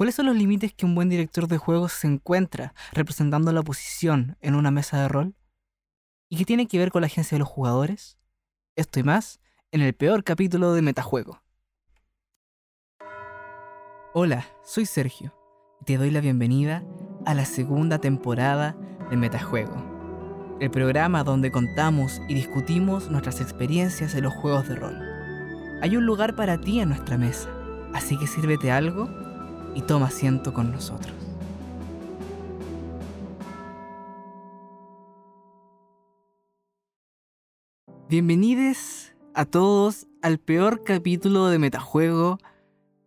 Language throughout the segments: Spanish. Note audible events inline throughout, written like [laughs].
¿Cuáles son los límites que un buen director de juegos se encuentra representando la oposición en una mesa de rol? ¿Y qué tiene que ver con la agencia de los jugadores? Esto y más en el peor capítulo de Metajuego. Hola, soy Sergio y te doy la bienvenida a la segunda temporada de Metajuego, el programa donde contamos y discutimos nuestras experiencias en los juegos de rol. Hay un lugar para ti en nuestra mesa, así que sírvete algo y toma asiento con nosotros. Bienvenidos a todos al peor capítulo de Metajuego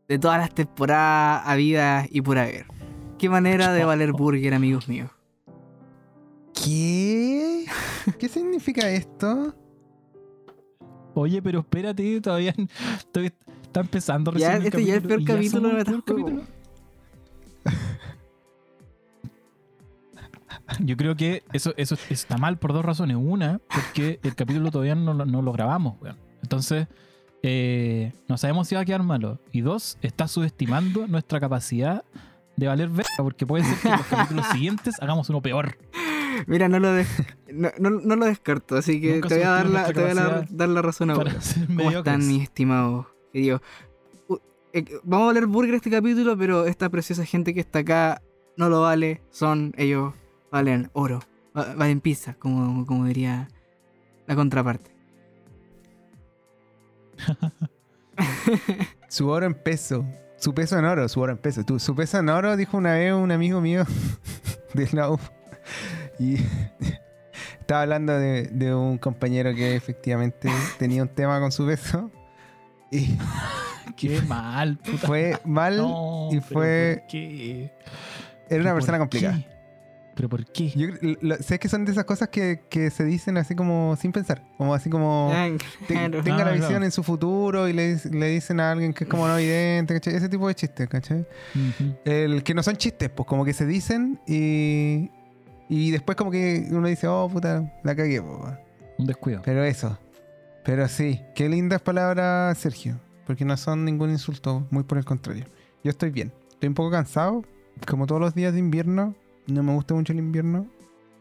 de todas las temporadas habidas y por haber. Qué manera de valer burger, amigos míos. ¿Qué? ¿Qué significa esto? Oye, pero espérate, todavía, todavía está empezando recién Ya, el este ya es el peor capítulo de [laughs] Metajuego. Yo creo que eso, eso está mal por dos razones. Una, porque el capítulo todavía no, lo- no lo grabamos, weón. Entonces, eh, no sabemos si va a quedar malo. Y dos, está subestimando nuestra capacidad de valer verga, porque puede ser que en los capítulos [laughs] siguientes hagamos uno peor. Mira, no lo, des- no, no- no lo descarto, así que Nunca te voy a dar la, te voy a dar, la razón ahora. ¿Cómo están mis estimados queridos? U- eh, vamos a valer burger este capítulo, pero esta preciosa gente que está acá no lo vale. Son, ellos valen oro. va- Valen pizza, como, como diría la contraparte. [laughs] Su oro en peso. Su peso en oro, su oro en peso. Tú, su peso en oro, dijo una vez un amigo mío [laughs] de la U. Y [laughs] estaba hablando de un compañero que efectivamente tenía un tema con su peso. Y [laughs] Qué mal, puta. fue mal. No, y fue- ¿por qué? Era una ¿Por persona complicada. qué? ¿Pero por qué? Yo lo- sé que son de esas cosas que, que se dicen así como sin pensar. Como así como. Ah, te- claro. tenga la visión claro. en su futuro y le, le dicen a alguien que es como no evidente, ¿cachai? Ese tipo de chistes, ¿cachai? Ujú. El que no son chistes, pues como que se dicen y. Y después como que uno dice, oh puta, la cagué, po, weón". Un descuido. Pero eso. Pero sí, qué lindas palabras, Sergio. Porque no son ningún insulto, muy por el contrario. Yo estoy bien. Estoy un poco cansado, como todos los días de invierno. No me gusta mucho el invierno.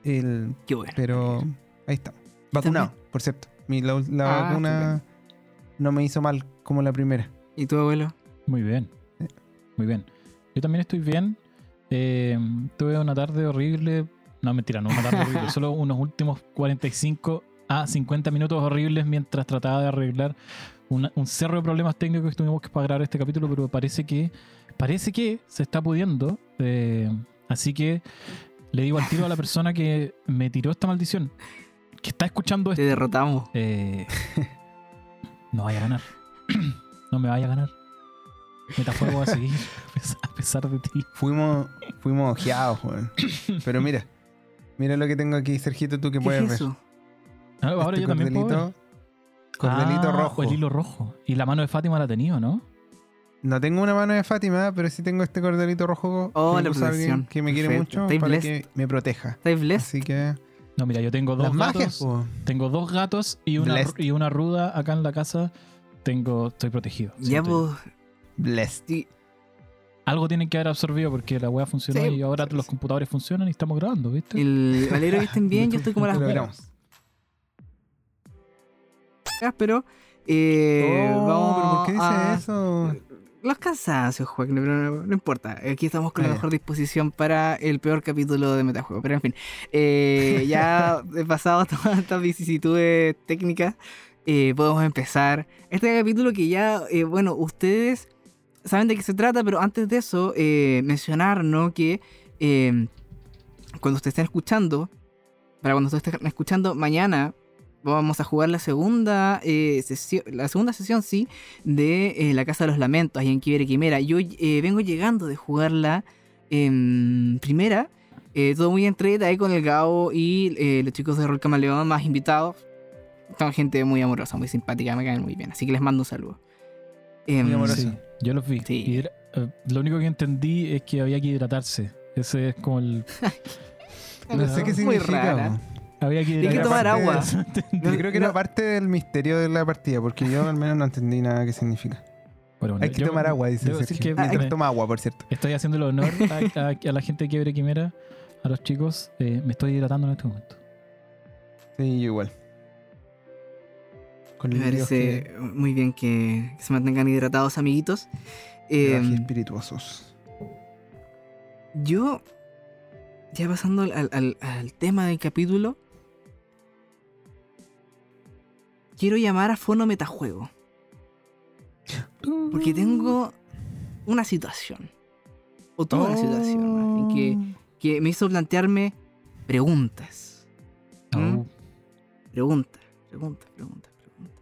El, Qué bueno. pero ahí está. Vacunado, por cierto. Mi, la la Ah, vacuna no me hizo mal como la primera. ¿Y tu abuelo? Muy bien. Muy bien. Yo también estoy bien. Eh, tuve una tarde horrible. No, mentira, no una tarde horrible. [laughs] Solo unos últimos 45 a 50 minutos horribles mientras trataba de arreglar una- un cerro de problemas técnicos que tuvimos que para grabar este capítulo, pero parece que parece que se está pudiendo. eh, así que le digo al tiro a la persona que me tiró esta maldición, que está escuchando Te esto. derrotamos. Eh, [laughs] no vaya a ganar. [clears throat] no me vaya a ganar. Metafuego va [laughs] a seguir a pesar de ti. Fuimos, fuimos ojeados. Pero mira, mira lo que tengo aquí, Sergito, tú que ¿Qué puedes es ver. eso? Ah, ahora Este yo también puedo ver. cordelito, Ah, rojo. El hilo rojo. Y la mano de Fátima la ha tenido, ¿no? No tengo una mano de Fátima, pero sí tengo este cordelito rojo Oh, que la protección. que me quiere Perfecto. mucho para blessed. que me proteja. Así que No, mira, yo tengo dos las gatos. magias. Tengo dos gatos y una, Blessed. y una ruda acá en la casa. Tengo, estoy protegido. Ya, estoy- pues. blessed. Algo tienen que haber absorbido porque la wea funcionó Sí, y ahora sí, los sí. computadores funcionan y estamos grabando, ¿viste? El me alegro que estén bien, yo [laughs] estoy como las Pero eh, Oh, vamos pero ¿por qué dice a- eso? Los cansancios, Joaquín, pero no, no importa. Aquí estamos con Ah, la ya. mejor disposición para el peor capítulo de Metajuego. Pero en fin, eh, ya [laughs] he pasado [laughs] todas estas vicisitudes técnicas, eh, podemos empezar. Este capítulo que ya, eh, bueno, ustedes saben de qué se trata, pero antes de eso, eh, mencionar, ¿no? Que eh, cuando ustedes estén escuchando, para cuando ustedes estén escuchando, mañana vamos a jugar la segunda eh, sesión, la segunda sesión, sí, de eh, La Casa de los Lamentos, ahí en Quibera Quimera. Yo eh, vengo llegando de jugarla en primera, eh, todo muy entrete ahí con el Gao y eh, los chicos de Rol Camaleón, más invitados. Son gente muy amorosa, muy simpática, me caen muy bien, así que les mando un saludo. Em, Muy amorosa. Sí, yo los vi. Sí. Y era- lo único que entendí es que había que hidratarse. Ese es como el. [laughs] No sé qué Muy significa. rara. Había que Hay que tomar agua. [laughs] Yo creo que No. era parte del misterio de la partida, porque yo al menos no entendí nada que significa. Bueno, Hay que yo tomar agua, dice Sergio. que Mientras me- toma agua, por cierto. estoy haciendo el honor a, a- a la gente de Quiebre Quimera, a los chicos. eh, me estoy hidratando en este momento. Sí, yo igual. Con Me parece que- muy bien que, que se mantengan hidratados, amiguitos. Eh, espirituosos. yo, ya pasando al, al- al tema del capítulo, quiero llamar a Fono Metajuego. Porque tengo una situación. O toda una situación, bien, que, que me hizo plantearme preguntas. ¿Mm? Oh, Preguntas, preguntas, preguntas, preguntas.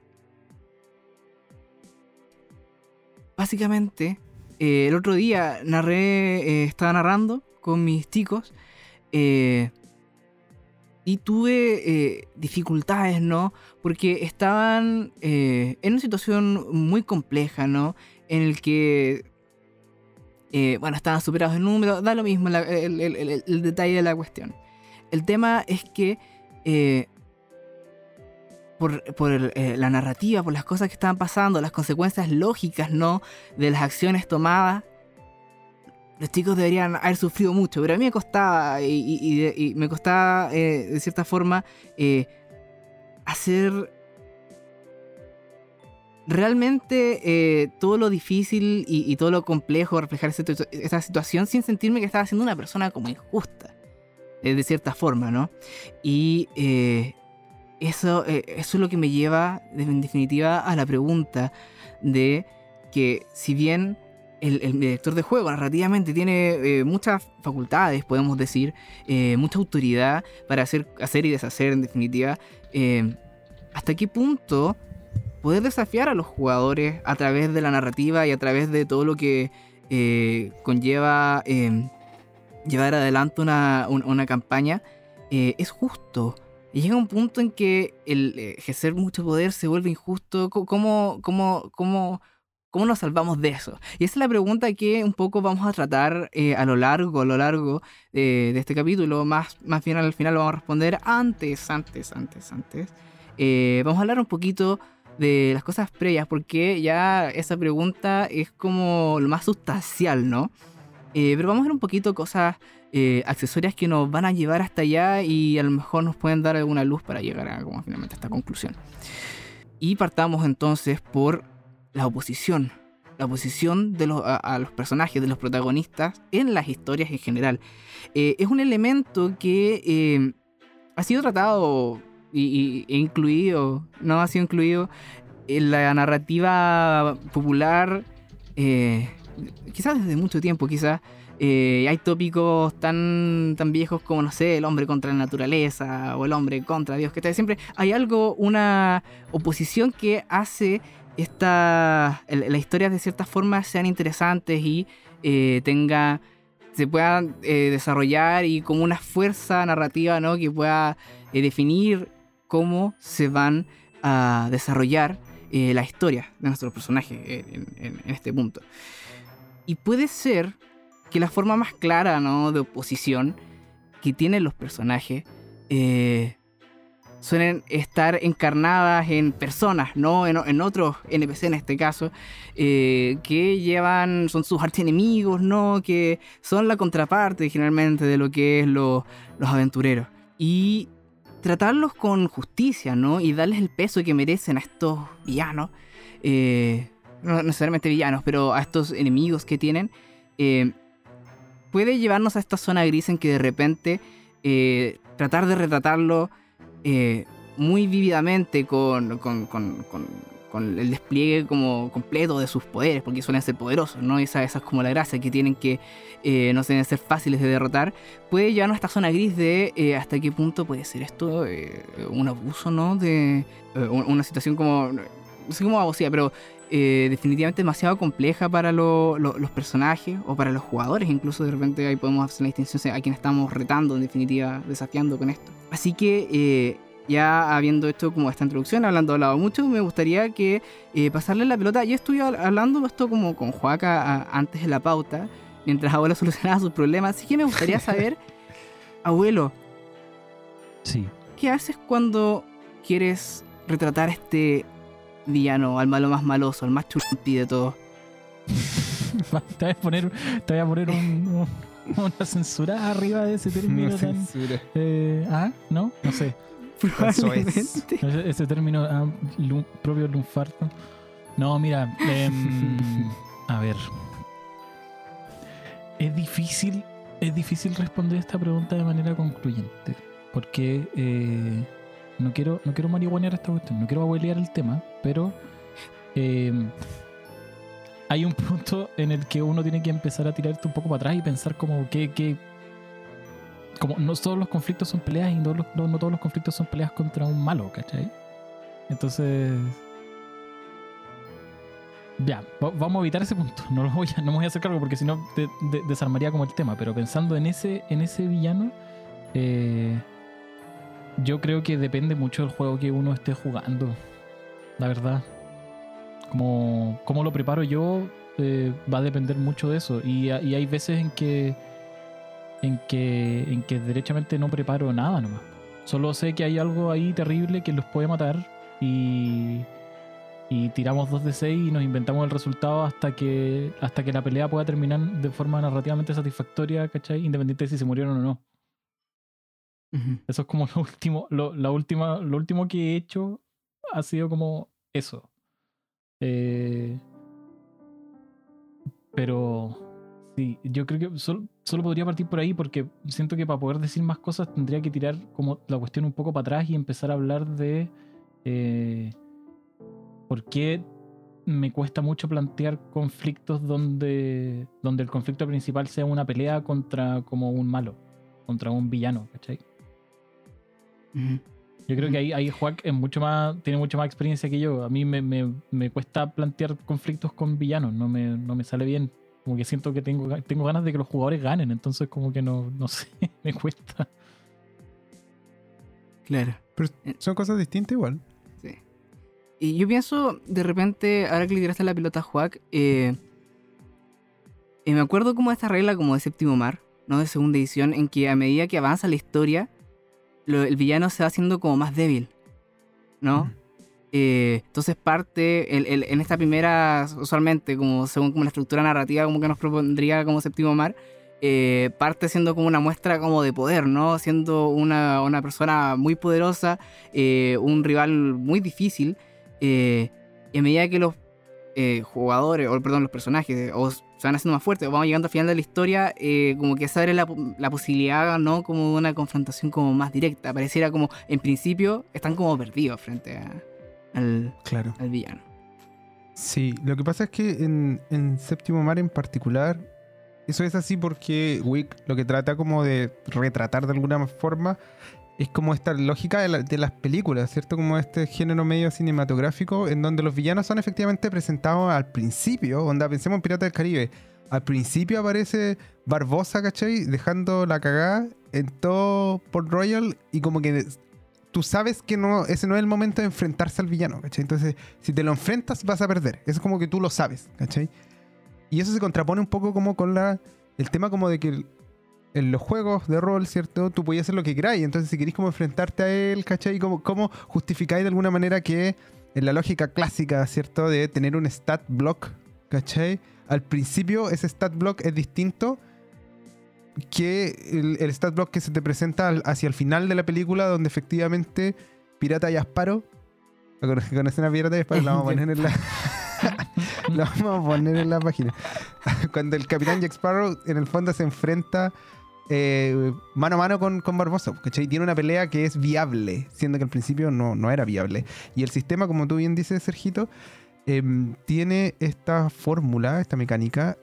Básicamente, eh, el otro día narré, eh, estaba narrando con mis chicos eh, y tuve dificultades, ¿no? Porque estaban eh, en una situación muy compleja, ¿no? En el que, eh, bueno, estaban superados en número, da lo mismo el, detalle de la cuestión. El tema es que eh, por, por, la narrativa, por las cosas que estaban pasando, las consecuencias lógicas, ¿no? De las acciones tomadas. Los chicos deberían haber sufrido mucho, pero a mí me costaba, y, me costaba, de cierta forma, hacer realmente eh, todo lo difícil y, todo lo complejo reflejar esa, situ- esa situación sin sentirme que estaba siendo una persona como injusta, eh, de cierta forma, ¿no? Y eh, eso, eso es lo que me lleva, en definitiva, a la pregunta de que si bien el, director de juego narrativamente tiene muchas facultades, podemos decir, mucha autoridad para hacer, hacer y deshacer, en definitiva, eh, ¿hasta qué punto poder desafiar a los jugadores a través de la narrativa y a través de todo lo que eh, conlleva eh, llevar adelante una, un- una campaña es justo? Y llega un punto en que el ejercer mucho poder se vuelve injusto. ¿Cómo, cómo, cómo, cómo nos salvamos de eso? Y esa es la pregunta que un poco vamos a tratar eh, a lo largo, a lo largo eh, de este capítulo. Más, más bien al final lo vamos a responder antes, antes, antes, antes. Eh, vamos a hablar un poquito de las cosas previas, porque ya esa pregunta es como lo más sustancial, ¿no? Pero vamos a ver un poquito cosas accesorias que nos van a llevar hasta allá y a lo mejor nos pueden dar alguna luz para llegar a como finalmente a esta conclusión. Y partamos entonces por la oposición. La oposición de los, a, los personajes, de los protagonistas en las historias en general. Eh, es un elemento que eh, ha sido tratado y, e incluido, no ha sido incluido en la narrativa popular, eh, quizás desde mucho tiempo, quizás. Hay tópicos tan, tan viejos como, no sé, el hombre contra la naturaleza o el hombre contra Dios, que tal, siempre hay algo, una oposición que hace esta, las historias de cierta forma sean interesantes y eh, tenga, se puedan eh, desarrollar y como una fuerza narrativa ¿no? que pueda eh, definir cómo se van a desarrollar la historia de nuestros personajes en, este punto. Y puede ser que la forma más clara ¿no? de oposición que tienen los personajes suelen estar encarnadas en personas, no en, otros NPC en este caso, eh, que llevan, son sus archienemigos, ¿no? que son la contraparte generalmente de lo que es lo- los aventureros. Y tratarlos con justicia, ¿no? Y darles el peso que merecen a estos villanos, eh, no necesariamente villanos, pero a estos enemigos que tienen, eh, puede llevarnos a esta zona gris en que de repente tratar de retratarlo eh, muy vívidamente con, con- el despliegue como completo de sus poderes, porque suelen ser poderosos, ¿no? Esa, es como la gracia que tienen que eh, no deben ser fáciles de derrotar, puede llevarnos a esta zona gris de eh, hasta qué punto puede ser esto un abuso, ¿no? De un- una situación como, no sé cómo abusiva, pero eh, definitivamente demasiado compleja para lo- lo- los personajes o para los jugadores, incluso de repente ahí podemos hacer la distinción a quien estamos retando, en definitiva, desafiando con esto. Así que eh, ya habiendo hecho como esta introducción, hablando hablado mucho, me gustaría que eh, pasarle la pelota. Yo estuve hab- hablando esto como con Joaca antes de la pauta, mientras abuelo [laughs] solucionaba sus problemas, así que me gustaría [laughs] saber, abuelo, Sí. ¿qué haces cuando quieres retratar este villano, al malo más maloso, al más churumpi de todos? [laughs] te voy a poner, te voy a poner un- un- una censura arriba de ese término No tan. censura. eh, ah, ¿no? No sé. Probablemente. Ese, ese término ah, lu- propio lunfardo. No, mira, em, [laughs] a ver. Es difícil, es difícil responder esta pregunta de manera concluyente. Porque eh, no quiero, no quiero marihuanear esta cuestión, no quiero abuelear el tema, pero em, hay un punto en el que uno tiene que empezar a tirarte un poco para atrás y pensar como que, que como no todos los conflictos son peleas y no, todos los conflictos son peleas contra un malo, ¿cachai? Entonces. Ya, va- vamos a evitar ese punto. No, lo voy a, no me voy a hacer cargo porque si no de- de- desarmaría como el tema. Pero pensando en ese, en ese villano, eh, yo creo que depende mucho del juego que uno esté jugando. La verdad. Como, cómo lo preparo yo eh, va a depender mucho de eso. Y, y hay veces en que en que, en que derechamente no preparo nada nomás. Solo sé que hay algo ahí terrible que los puede matar y, y tiramos 2 de 6 y nos inventamos el resultado hasta que, hasta que la pelea pueda terminar de forma narrativamente satisfactoria, ¿cachai? Independiente de si se murieron o no. Eso es como lo último, lo, la última, lo último que he hecho ha sido como eso. Eh, pero sí, yo creo que sol- solo podría partir por ahí porque siento que para poder decir más cosas tendría que tirar como la cuestión un poco para atrás y empezar a hablar de eh, por qué me cuesta mucho plantear conflictos donde, donde el conflicto principal sea una pelea contra como un malo, contra un villano, ¿cachai? Yo creo que ahí, ahí Juac es mucho más, tiene mucho más experiencia que yo. A mí me, me- me cuesta plantear conflictos con villanos, no me, no me sale bien. Como que siento que tengo, tengo ganas de que los jugadores ganen, entonces como que no, no [laughs] sé, me cuesta. Claro. Son cosas distintas igual. Sí. Y yo pienso, de repente, ahora que le tiraste la pelota a Juac, eh, eh, me acuerdo como de esta regla como de séptimo mar, ¿no? De segunda edición, en que a medida que avanza la historia, lo- el villano se va haciendo como más débil, ¿no? Eh, entonces parte, el- el- en esta primera, usualmente, como según como la estructura narrativa como que nos propondría como séptimo mar, eh, parte siendo como una muestra como de poder, ¿no? Siendo una, una persona muy poderosa, eh, un rival muy difícil, y a medida que los jugadores, o perdón, los personajes, o se van haciendo más fuertes, vamos llegando al final de la historia, eh, como que se abre la, la posibilidad, ¿no? Como de una confrontación como más directa. Pareciera como, en principio, están como perdidos frente a- al, Claro. al villano. Sí, lo que pasa es que en, en Séptimo Mar en particular, eso es así porque Wick lo que trata como de retratar de alguna forma es como esta lógica de, la- de las películas, ¿cierto? Como este género medio cinematográfico en donde los villanos son efectivamente presentados al principio, onda, pensemos en Piratas del Caribe. Al principio aparece Barbosa, ¿cachai? Dejando la cagada en todo Port Royal y como que tú sabes que no, ese no es el momento de enfrentarse al villano, ¿cachai? Entonces, si te lo enfrentas, vas a perder. Es como que tú lo sabes, ¿cachai? Y eso se contrapone un poco como con la, el tema como de que en los juegos de rol, ¿cierto? Tú podías hacer lo que queráis. Entonces, si queréis como enfrentarte a él, ¿cachai? ¿Cómo, cómo justificáis de alguna manera que en la lógica clásica, ¿cierto? De tener un stat block, ¿cachai? Al principio ese stat block es distinto que el, el stat block que se te presenta al- hacia el final de la película, donde efectivamente Pirata y Asparo, ¿conocen conocen a Pirata y Asparo? La vamos a poner en la, [laughs] [laughs] la vamos a poner en la página. [laughs] Cuando el Capitán Jack Sparrow en el fondo se enfrenta eh, mano a mano con, con Barbosa, ¿cachai? Tiene una pelea que es viable, siendo que al principio no, no era viable. Y el sistema, como tú bien dices, Sergito, em, tiene esta fórmula, esta mecánica,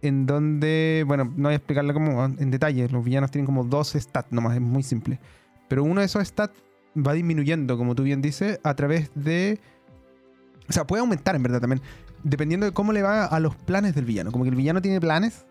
en donde, bueno, no voy a explicarla como en detalle, los villanos tienen como dos stats nomás, es muy simple. Pero uno de esos stats va disminuyendo, como tú bien dices, a través de... O sea, puede aumentar en verdad también, dependiendo de cómo le va a los planes del villano. Como que el villano tiene planes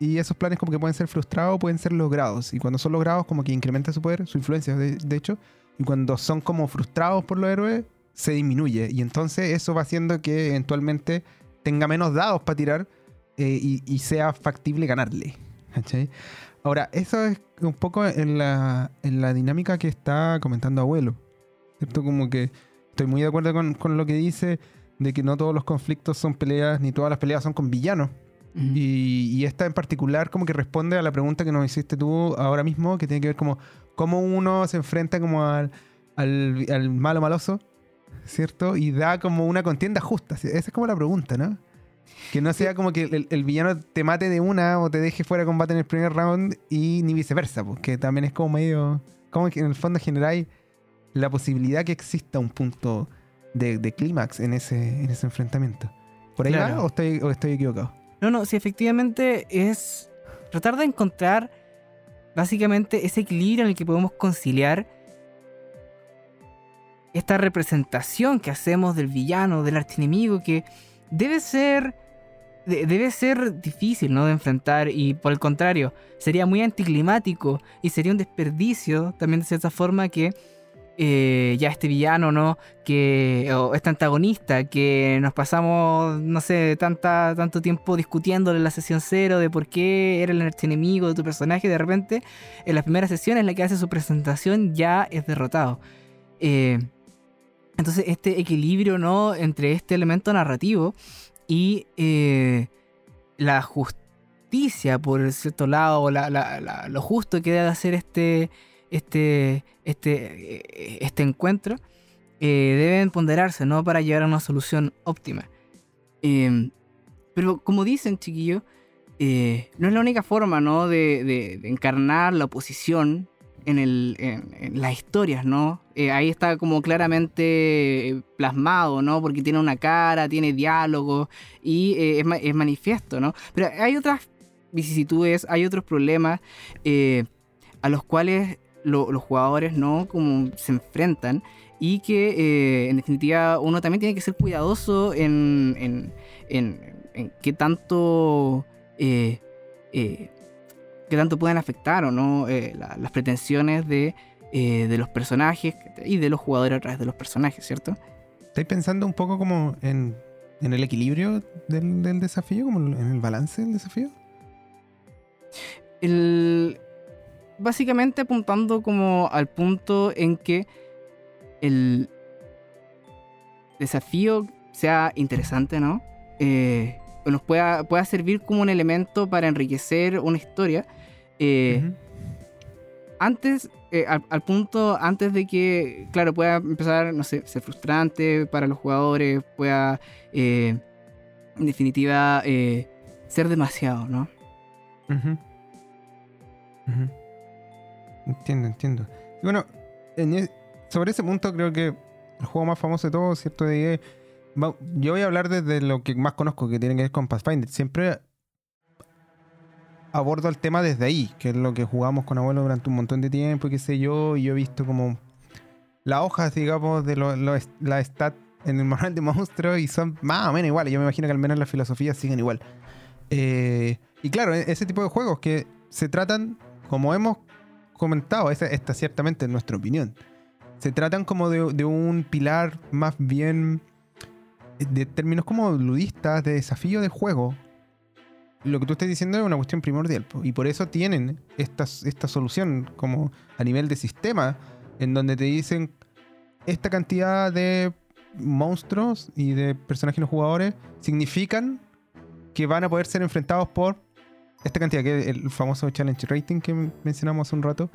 y esos planes como que pueden ser frustrados pueden ser logrados. Y cuando son logrados como que incrementa su poder, su influencia, de, hecho. Y cuando son como frustrados por los héroes, se disminuye. Y entonces eso va haciendo que eventualmente tenga menos dados para tirar eh, y, sea factible ganarle. Ahora, eso es un poco en la, en la dinámica que está comentando Abuelo. ¿Cierto? Como que estoy muy de acuerdo con, con lo que dice de que no todos los conflictos son peleas, ni todas las peleas son con villanos. Y, y esta en particular como que responde a la pregunta que nos hiciste tú ahora mismo, que tiene que ver como cómo uno se enfrenta como al, al, al malo maloso, ¿cierto? Y da como una contienda justa. Esa es como la pregunta, ¿no? Que no sea como que el, el villano te mate de una o te deje fuera de combate en el primer round y ni viceversa, porque también es como medio... Como que en el fondo generáis la posibilidad que exista un punto de, de clímax en ese, en ese enfrentamiento. ¿Por ahí Claro. va o estoy, o estoy equivocado? No, no, sí, efectivamente es tratar de encontrar básicamente ese equilibrio en el que podemos conciliar esta representación que hacemos del villano, del archienemigo, que debe ser de- debe ser difícil, ¿no? De enfrentar y por el contrario, sería muy anticlimático y sería un desperdicio también de cierta forma que eh, ya este villano, ¿no? Que o este antagonista que nos pasamos, no sé, tanta, tanto tiempo discutiéndole en la sesión cero de por qué era el archienemigo de tu personaje, de repente en la primera sesión en la que hace su presentación ya es derrotado. Eh, entonces este equilibrio, ¿no? Entre este elemento narrativo y eh, la justicia, por cierto lado, o lo justo que debe hacer este, este, este, eh, este encuentro, eh, deben ponderarse, ¿no? Para llegar a una solución óptima. Eh, pero como dicen, chiquillos, eh, no es la única forma, ¿no? De, de- encarnar la oposición en, el, en, las historias, ¿no? Ahí está como claramente plasmado, ¿no? Porque tiene una cara, tiene diálogo y es, es manifiesto, ¿no? Pero hay otras vicisitudes, hay otros problemas a los cuales lo- los jugadores, ¿no? Como se enfrentan y que eh, en definitiva uno también tiene que ser cuidadoso en, en, en, en qué tanto... eh, eh, qué tanto pueden afectar o no la- las pretensiones de, de los personajes y de los jugadores a través de los personajes, ¿cierto? ¿Estáis pensando un poco como en, en el equilibrio del, del desafío, como en el balance del desafío? El, básicamente apuntando como al punto en que el desafío sea interesante, ¿no? Eh, nos pueda, pueda servir como un elemento para enriquecer una historia. eh, antes, eh, al, al punto antes de que, claro, pueda empezar, no sé, ser frustrante para los jugadores, pueda, eh, en definitiva, ser demasiado, ¿no? Ujú. Ujú. Entiendo, entiendo. Bueno, en e- sobre ese punto creo que el juego más famoso de todos, ¿cierto? De va- yo voy a hablar desde lo que más conozco, que tiene que ver con Pathfinder. Siempre abordo el tema desde ahí, que es lo que jugamos con abuelo durante un montón de tiempo, y qué sé yo, y yo he visto como las hojas, digamos, de lo, lo la stat en el manual de monstruos y son más o menos iguales. Yo me imagino que al menos las filosofías siguen igual. Eh, y claro, e- ese tipo de juegos que se tratan, como hemos comentado, esa, esta ciertamente es nuestra opinión, se tratan como de, un pilar más bien de términos como ludistas, de desafío de juego. Lo que tú estás diciendo es una cuestión primordial. Y por eso tienen esta, esta solución como a nivel de sistema, en donde te dicen esta cantidad de monstruos y de personajes no jugadores significan que van a poder ser enfrentados por esta cantidad, que es el famoso challenge rating que mencionamos hace un rato.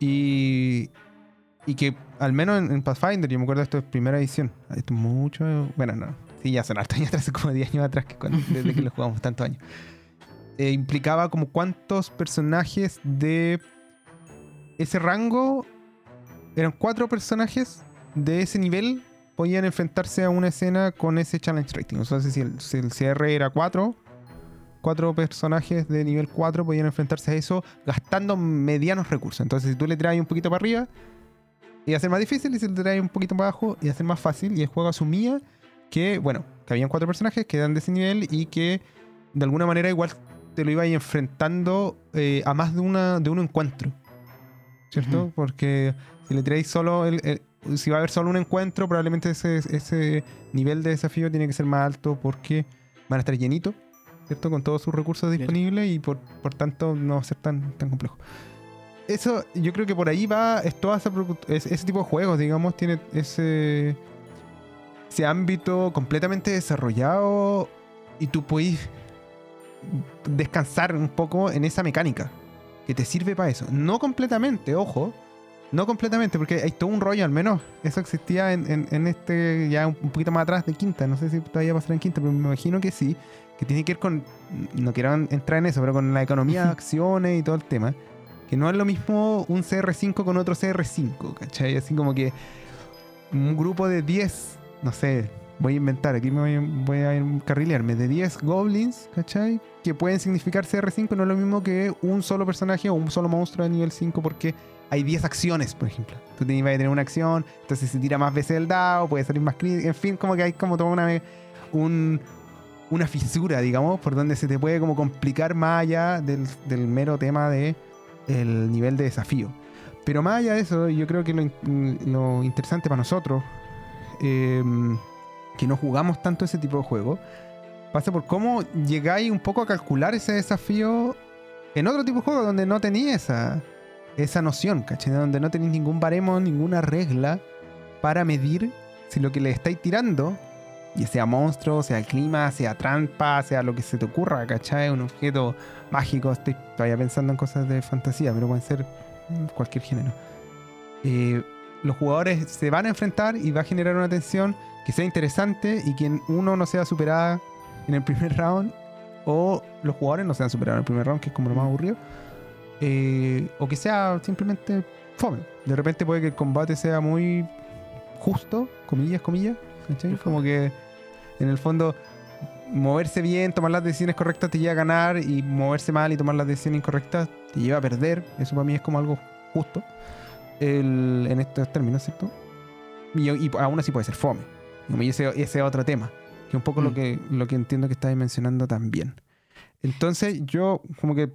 Y, y que al menos en, en Pathfinder, yo me acuerdo esto es primera edición. Esto es mucho. Bueno, no. Sí, ya son hartos [laughs] años atrás, como 10 años atrás, que cuando- desde que lo jugamos tantos años. Eh, implicaba como cuántos personajes de ese rango. Eran cuatro personajes de ese nivel podían enfrentarse a una escena con ese challenge rating. O sea, si el, si el CR era 4, cuatro personajes de nivel 4 podían enfrentarse a eso gastando medianos recursos. Entonces, si tú le traes un poquito para arriba, iba a ser más difícil. Y si le traes un poquito para abajo, iba a ser más fácil. Y el juego asumía que, bueno, que habían cuatro personajes que eran de ese nivel y que de alguna manera igual te lo ibas enfrentando eh, a más de, una, de un encuentro. ¿Cierto? Porque si le traes solo el, el- si va a haber solo un encuentro, probablemente ese, ese nivel de desafío tiene que ser más alto porque van a estar llenitos, ¿cierto? Con todos sus recursos disponibles y por, por tanto no va a ser tan, tan complejo. Eso, yo creo que por ahí va, es toda esa ese, ese tipo de juegos, digamos, tiene ese ese ámbito completamente desarrollado y tú puedes descansar un poco en esa mecánica que te sirve para eso. No completamente, ojo. No completamente, porque hay todo un rollo, al menos eso existía en, en- en este, ya un poquito más atrás de Quinta. No sé si todavía pasará en Quinta, pero me imagino que sí. Que tiene que ver con, no quiero entrar en eso, pero con la economía de acciones y todo el tema. Que no es lo mismo un CR5 con otro CR5, ¿cachai? Así como que un grupo de 10, no sé, voy a inventar, aquí me voy, a- voy a encarrilearme, de 10 goblins, ¿cachai? Que pueden significar CR5, no es lo mismo que un solo personaje o un solo monstruo de nivel 5 porque hay 10 acciones, por ejemplo. Tú te- vas a tener una acción, entonces se tira más veces el dado, puede salir más crítico, en fin, como que hay como toda una, un- una fisura, digamos, por donde se te puede como complicar más allá del, del mero tema de el nivel de desafío. Pero más allá de eso, yo creo que lo, lo interesante para nosotros, eh, que no jugamos tanto ese tipo de juego, pasa por cómo llegáis un poco a calcular ese desafío en otro tipo de juego donde no tenéis esa, esa noción, ¿cachai? Donde no tenéis ningún baremo, ninguna regla para medir si lo que le estáis tirando, sea monstruo, sea clima, sea trampa, sea lo que se te ocurra, ¿cachai? Un objeto mágico, estoy todavía pensando en cosas de fantasía, pero pueden ser mm, cualquier género. Eh, los jugadores se van a enfrentar y va a generar una tensión que sea interesante y que uno no sea superada en el primer [laughs] round o los jugadores no sean superados en el primer round, que es como lo más aburrido, eh, o que sea simplemente fome. De repente puede que el combate sea muy justo, comillas, comillas, ¿cachai? Como que en el fondo moverse bien, tomar las decisiones correctas te lleva a ganar y moverse mal y tomar las decisiones incorrectas te lleva a perder. Eso para mí es como algo justo el- en estos términos, ¿cierto? Y, y aún así puede ser fome. Y ese, ese es otro tema, que es un poco lo, Mm. que, lo que entiendo que estáis mencionando también. Entonces yo como que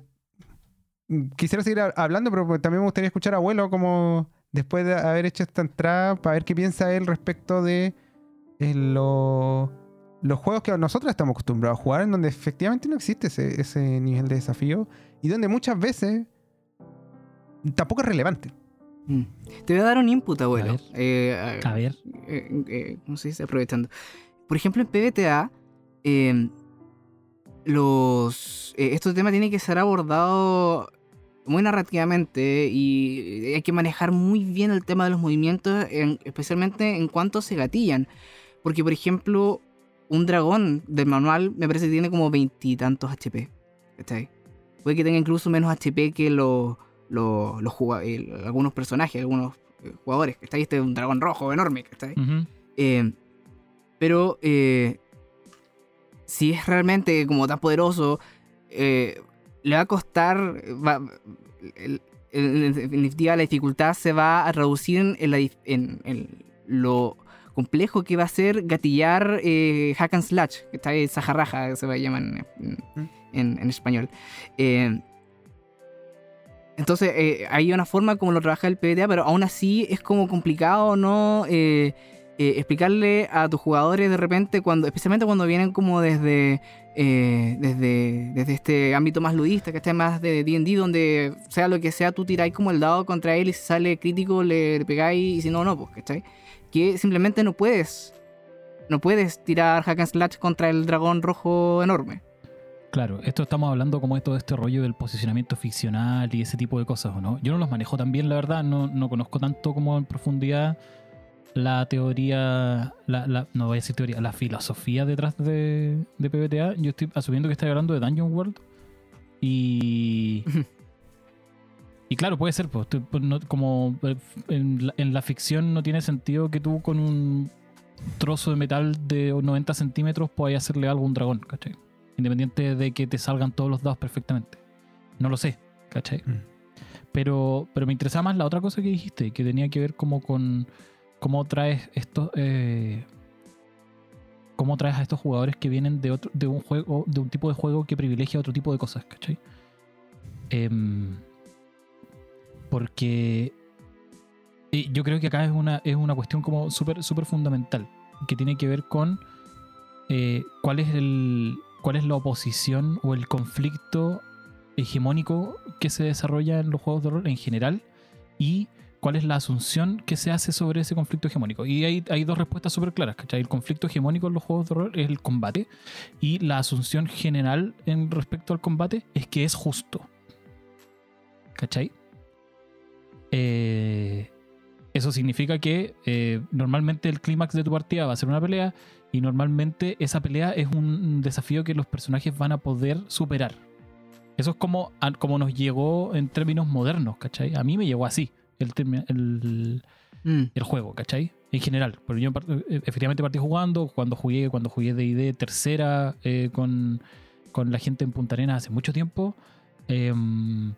mm, quisiera seguir ha- hablando, pero pues también me gustaría escuchar a Abuelo como después de haber hecho esta entrada para ver qué piensa él respecto de eh, lo- los juegos que nosotros estamos acostumbrados a jugar, en donde efectivamente no existe ese, ese nivel de desafío y donde muchas veces tampoco es relevante. Mm. Te voy a dar un input, abuelo. A ver. Eh, a- A ver, eh, eh, ¿cómo se dice? Aprovechando. Por ejemplo, en PBTA, eh, los, eh, estos temas tienen que ser abordados muy narrativamente y hay que manejar muy bien el tema de los movimientos, en- especialmente en cuanto se gatillan. Porque, por ejemplo, un dragón del manual me parece que tiene como veintitantos HP. ¿cachai? Puede que tenga incluso menos HP que los, los, los el- algunos personajes, algunos eh, jugadores. ¿cachai? Este es un dragón rojo enorme. ¿cachai? Eh, pero eh, si es realmente como tan poderoso, eh, le va a costar. va- el- en definitiva, la dificultad se va a reducir en, la dif- en- en lo complejo que va a ser gatillar eh, hack and slash, que está ahí, sajarraja, se va a llamar en, en- en- en español. Eh, entonces, eh, hay una forma como lo trabaja el PBTA, pero aún así es como complicado, ¿no? Explicarle a tus jugadores de repente, cuando, especialmente cuando vienen como desde, eh, desde, desde este ámbito más ludista, que esté más de D&D, donde sea lo que sea, tú tiráis como el dado contra él y si sale crítico le, le pegáis y si no, no, pues, ¿cachai? Que simplemente no puedes, no puedes tirar hack and slash contra el dragón rojo enorme. claro, esto estamos hablando como de todo este rollo del posicionamiento ficcional y ese tipo de cosas, ¿o no? Yo no los manejo tan bien, la verdad, no, no conozco tanto como en profundidad la teoría, la, la- no voy a decir teoría, la filosofía detrás de, de PBTA. Yo estoy asumiendo que estáis hablando de Dungeon World y... [laughs] Y claro, puede ser, pues, tú, pues, no- como eh, en la, en la ficción no tiene sentido que tú con un trozo de metal de 90 centímetros puedas hacerle algo a un dragón, ¿cachai? Independiente de que te salgan todos los dados perfectamente. No lo sé, ¿cachai? Mm. Pero, pero me interesaba más la otra cosa que dijiste, que tenía que ver como con cómo traes estos... eh, cómo traes a estos jugadores que vienen de otro, de un juego, de un tipo de juego que privilegia otro tipo de cosas, ¿cachai? Em, porque yo creo que acá es una, es una cuestión como súper súper fundamental, que tiene que ver con eh, cuál es el cuál es la oposición o el conflicto hegemónico que se desarrolla en los juegos de rol en general y cuál es la asunción que se hace sobre ese conflicto hegemónico. Y hay, hay dos respuestas súper claras, ¿cachai? El conflicto hegemónico en los juegos de rol es el combate y la asunción general en respecto al combate es que es justo. ¿Cachai? Eh, eso significa que eh, normalmente el clímax de tu partida va a ser una pelea y normalmente esa pelea es un desafío que los personajes van a poder superar. Eso es como, como nos llegó en términos modernos, ¿cachai? A mí me llegó así el, el, Mm. el juego, ¿cachai? En general. Pero yo eh, efectivamente partí jugando, cuando jugué, cuando jugué D&D tercera eh, con, con la gente en Punta Arenas hace mucho tiempo. em,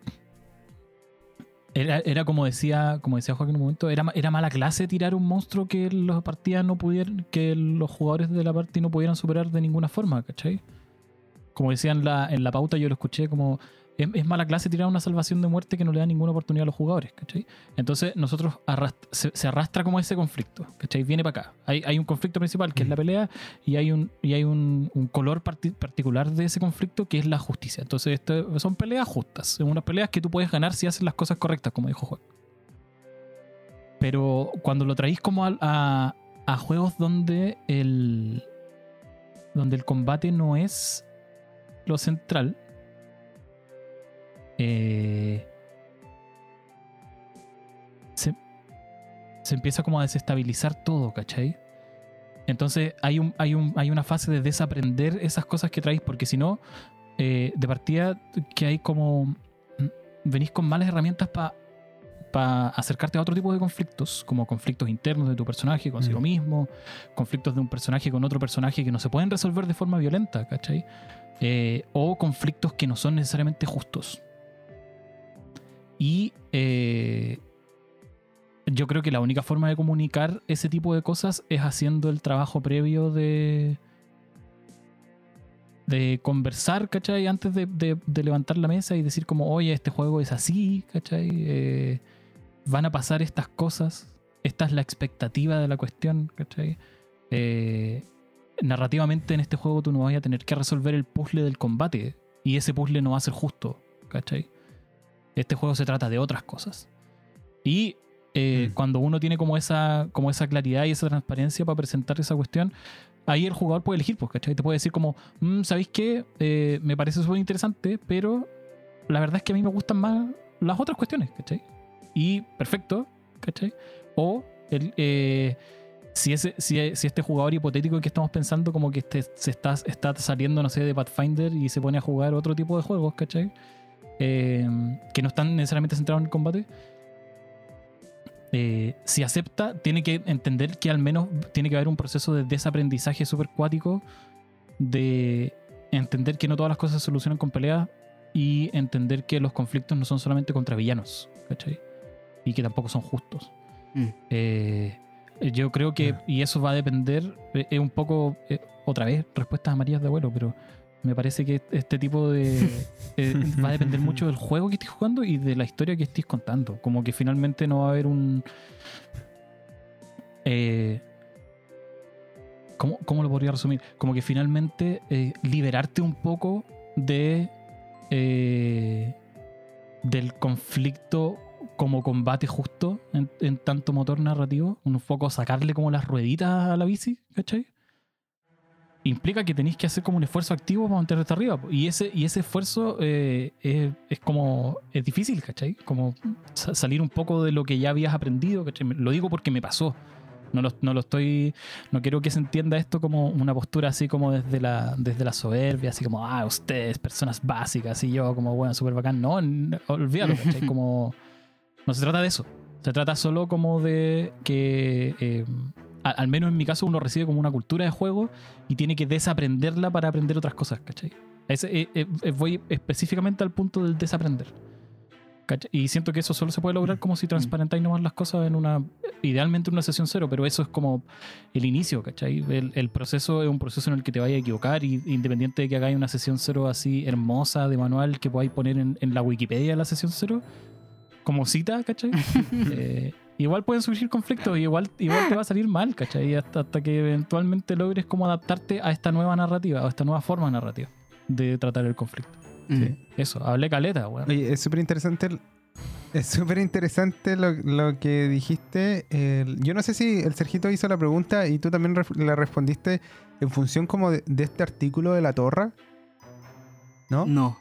era, era como decía, como decía Joaquín en un momento, era, era mala clase tirar un monstruo que los partidas no pudieran, que los jugadores de la partida no pudieran superar de ninguna forma, ¿cachai? Como decía en la, en la pauta, yo lo escuché como es, es mala clase tirar una salvación de muerte que no le da ninguna oportunidad a los jugadores, ¿cachai? Entonces nosotros se, se arrastra como ese conflicto, ¿cachai? Viene para acá. Hay, hay un conflicto principal que es la pelea y hay un, y hay un, un color parti- particular de ese conflicto que es la justicia. Entonces esto- son peleas justas, son unas peleas que tú puedes ganar si haces las cosas correctas, como dijo Juan. Pero cuando lo traís como a, a- a juegos donde el, donde el combate no es lo central, eh, se, se empieza como a desestabilizar todo, ¿cachai? Entonces hay, un, hay, un, hay una fase de desaprender esas cosas que traéis, porque si no, eh, de partida que hay como... Venís con malas herramientas para acercarte a otro tipo de conflictos, como conflictos internos de tu personaje consigo Mm. mismo, conflictos de un personaje con otro personaje que no se pueden resolver de forma violenta, ¿cachai? Eh, o conflictos que no son necesariamente justos. Y eh, yo creo que la única forma de comunicar ese tipo de cosas es haciendo el trabajo previo de de conversar, ¿cachai? Antes de, levantar la mesa y decir como, oye, este juego es así, ¿cachai? Eh, van a pasar estas cosas, esta es la expectativa de la cuestión, ¿cachai? Eh, narrativamente en este juego tú no vas a tener que resolver el puzzle del combate y ese puzzle no va a ser justo, ¿cachai? Este juego se trata de otras cosas. Y eh, Mm. cuando uno tiene como esa, como esa claridad y esa transparencia para presentar esa cuestión, ahí el jugador puede elegir, ¿cachai? Te puede decir como, "Mm, ¿sabéis qué? Eh, me parece súper interesante, pero la verdad es que a mí me gustan más las otras cuestiones, ¿cachai? Y perfecto, ¿cachai? O el, eh, si, ese, si, si este jugador hipotético que estamos pensando como que este, se está, está saliendo, no sé, de Pathfinder y se pone a jugar otro tipo de juegos, ¿cachai? Eh, que no están necesariamente centrados en el combate. Eh, si acepta, tiene que entender que al menos tiene que haber un proceso de desaprendizaje súper cuático de entender que no todas las cosas se solucionan con peleas y entender que los conflictos no son solamente contra villanos, ¿cachai? Y que tampoco son justos. Mm. Eh, yo creo que, y eso va a depender, es un poco, otra vez, respuestas amarillas de abuelo, pero me parece que este tipo de... [laughs] eh, va a depender mucho del juego que estés jugando y de la historia que estés contando. Como que finalmente no va a haber un... Eh, ¿cómo, cómo lo podría resumir? Como que finalmente eh, liberarte un poco de... eh, del conflicto como combate justo en, en tanto motor narrativo, un poco sacarle como las rueditas a la bici, ¿cachai? Implica que tenéis que hacer como un esfuerzo activo para mantenerte arriba. po. Y ese, y ese esfuerzo eh, es, es como. es difícil, ¿cachai? Como sa- salir un poco de lo que ya habías aprendido, ¿cachai? Lo digo porque me pasó. No lo, no lo estoy. No quiero que se entienda esto como una postura así como desde la, desde la soberbia, así como, ah, ustedes, personas básicas, y yo como, bueno, súper bacán. No, olvídalo, ¿cachai? [laughs] Como. No se trata de eso. Se trata solo como de que, eh, a- al menos en mi caso, uno recibe como una cultura de juego y tiene que desaprenderla para aprender otras cosas, ¿cachai? Ese, eh, eh, eh, voy específicamente al punto del desaprender. ¿cachai? Y siento que eso solo se puede lograr como si transparentáis nomás las cosas en una, idealmente en una sesión cero, pero eso es como el inicio, ¿cachai? El, el proceso es un proceso en el que te vayas a equivocar y independiente de que hagáis una sesión cero así hermosa de manual que podáis poner en, en la Wikipedia la sesión cero, como cita, ¿cachai? [laughs] Eh, igual pueden surgir conflictos y igual, igual te va a salir mal, ¿cachai? Hasta, hasta que eventualmente logres como adaptarte a esta nueva narrativa, a esta nueva forma narrativa de tratar el conflicto. Mm. Sí. Eso, hablé caleta, weón. Oye, es súper interesante el- Es súper interesante lo, lo que dijiste. Yo no sé si el Sergito hizo la pregunta y tú también ref- la respondiste en función como de, de este artículo de la torre. ¿No? No.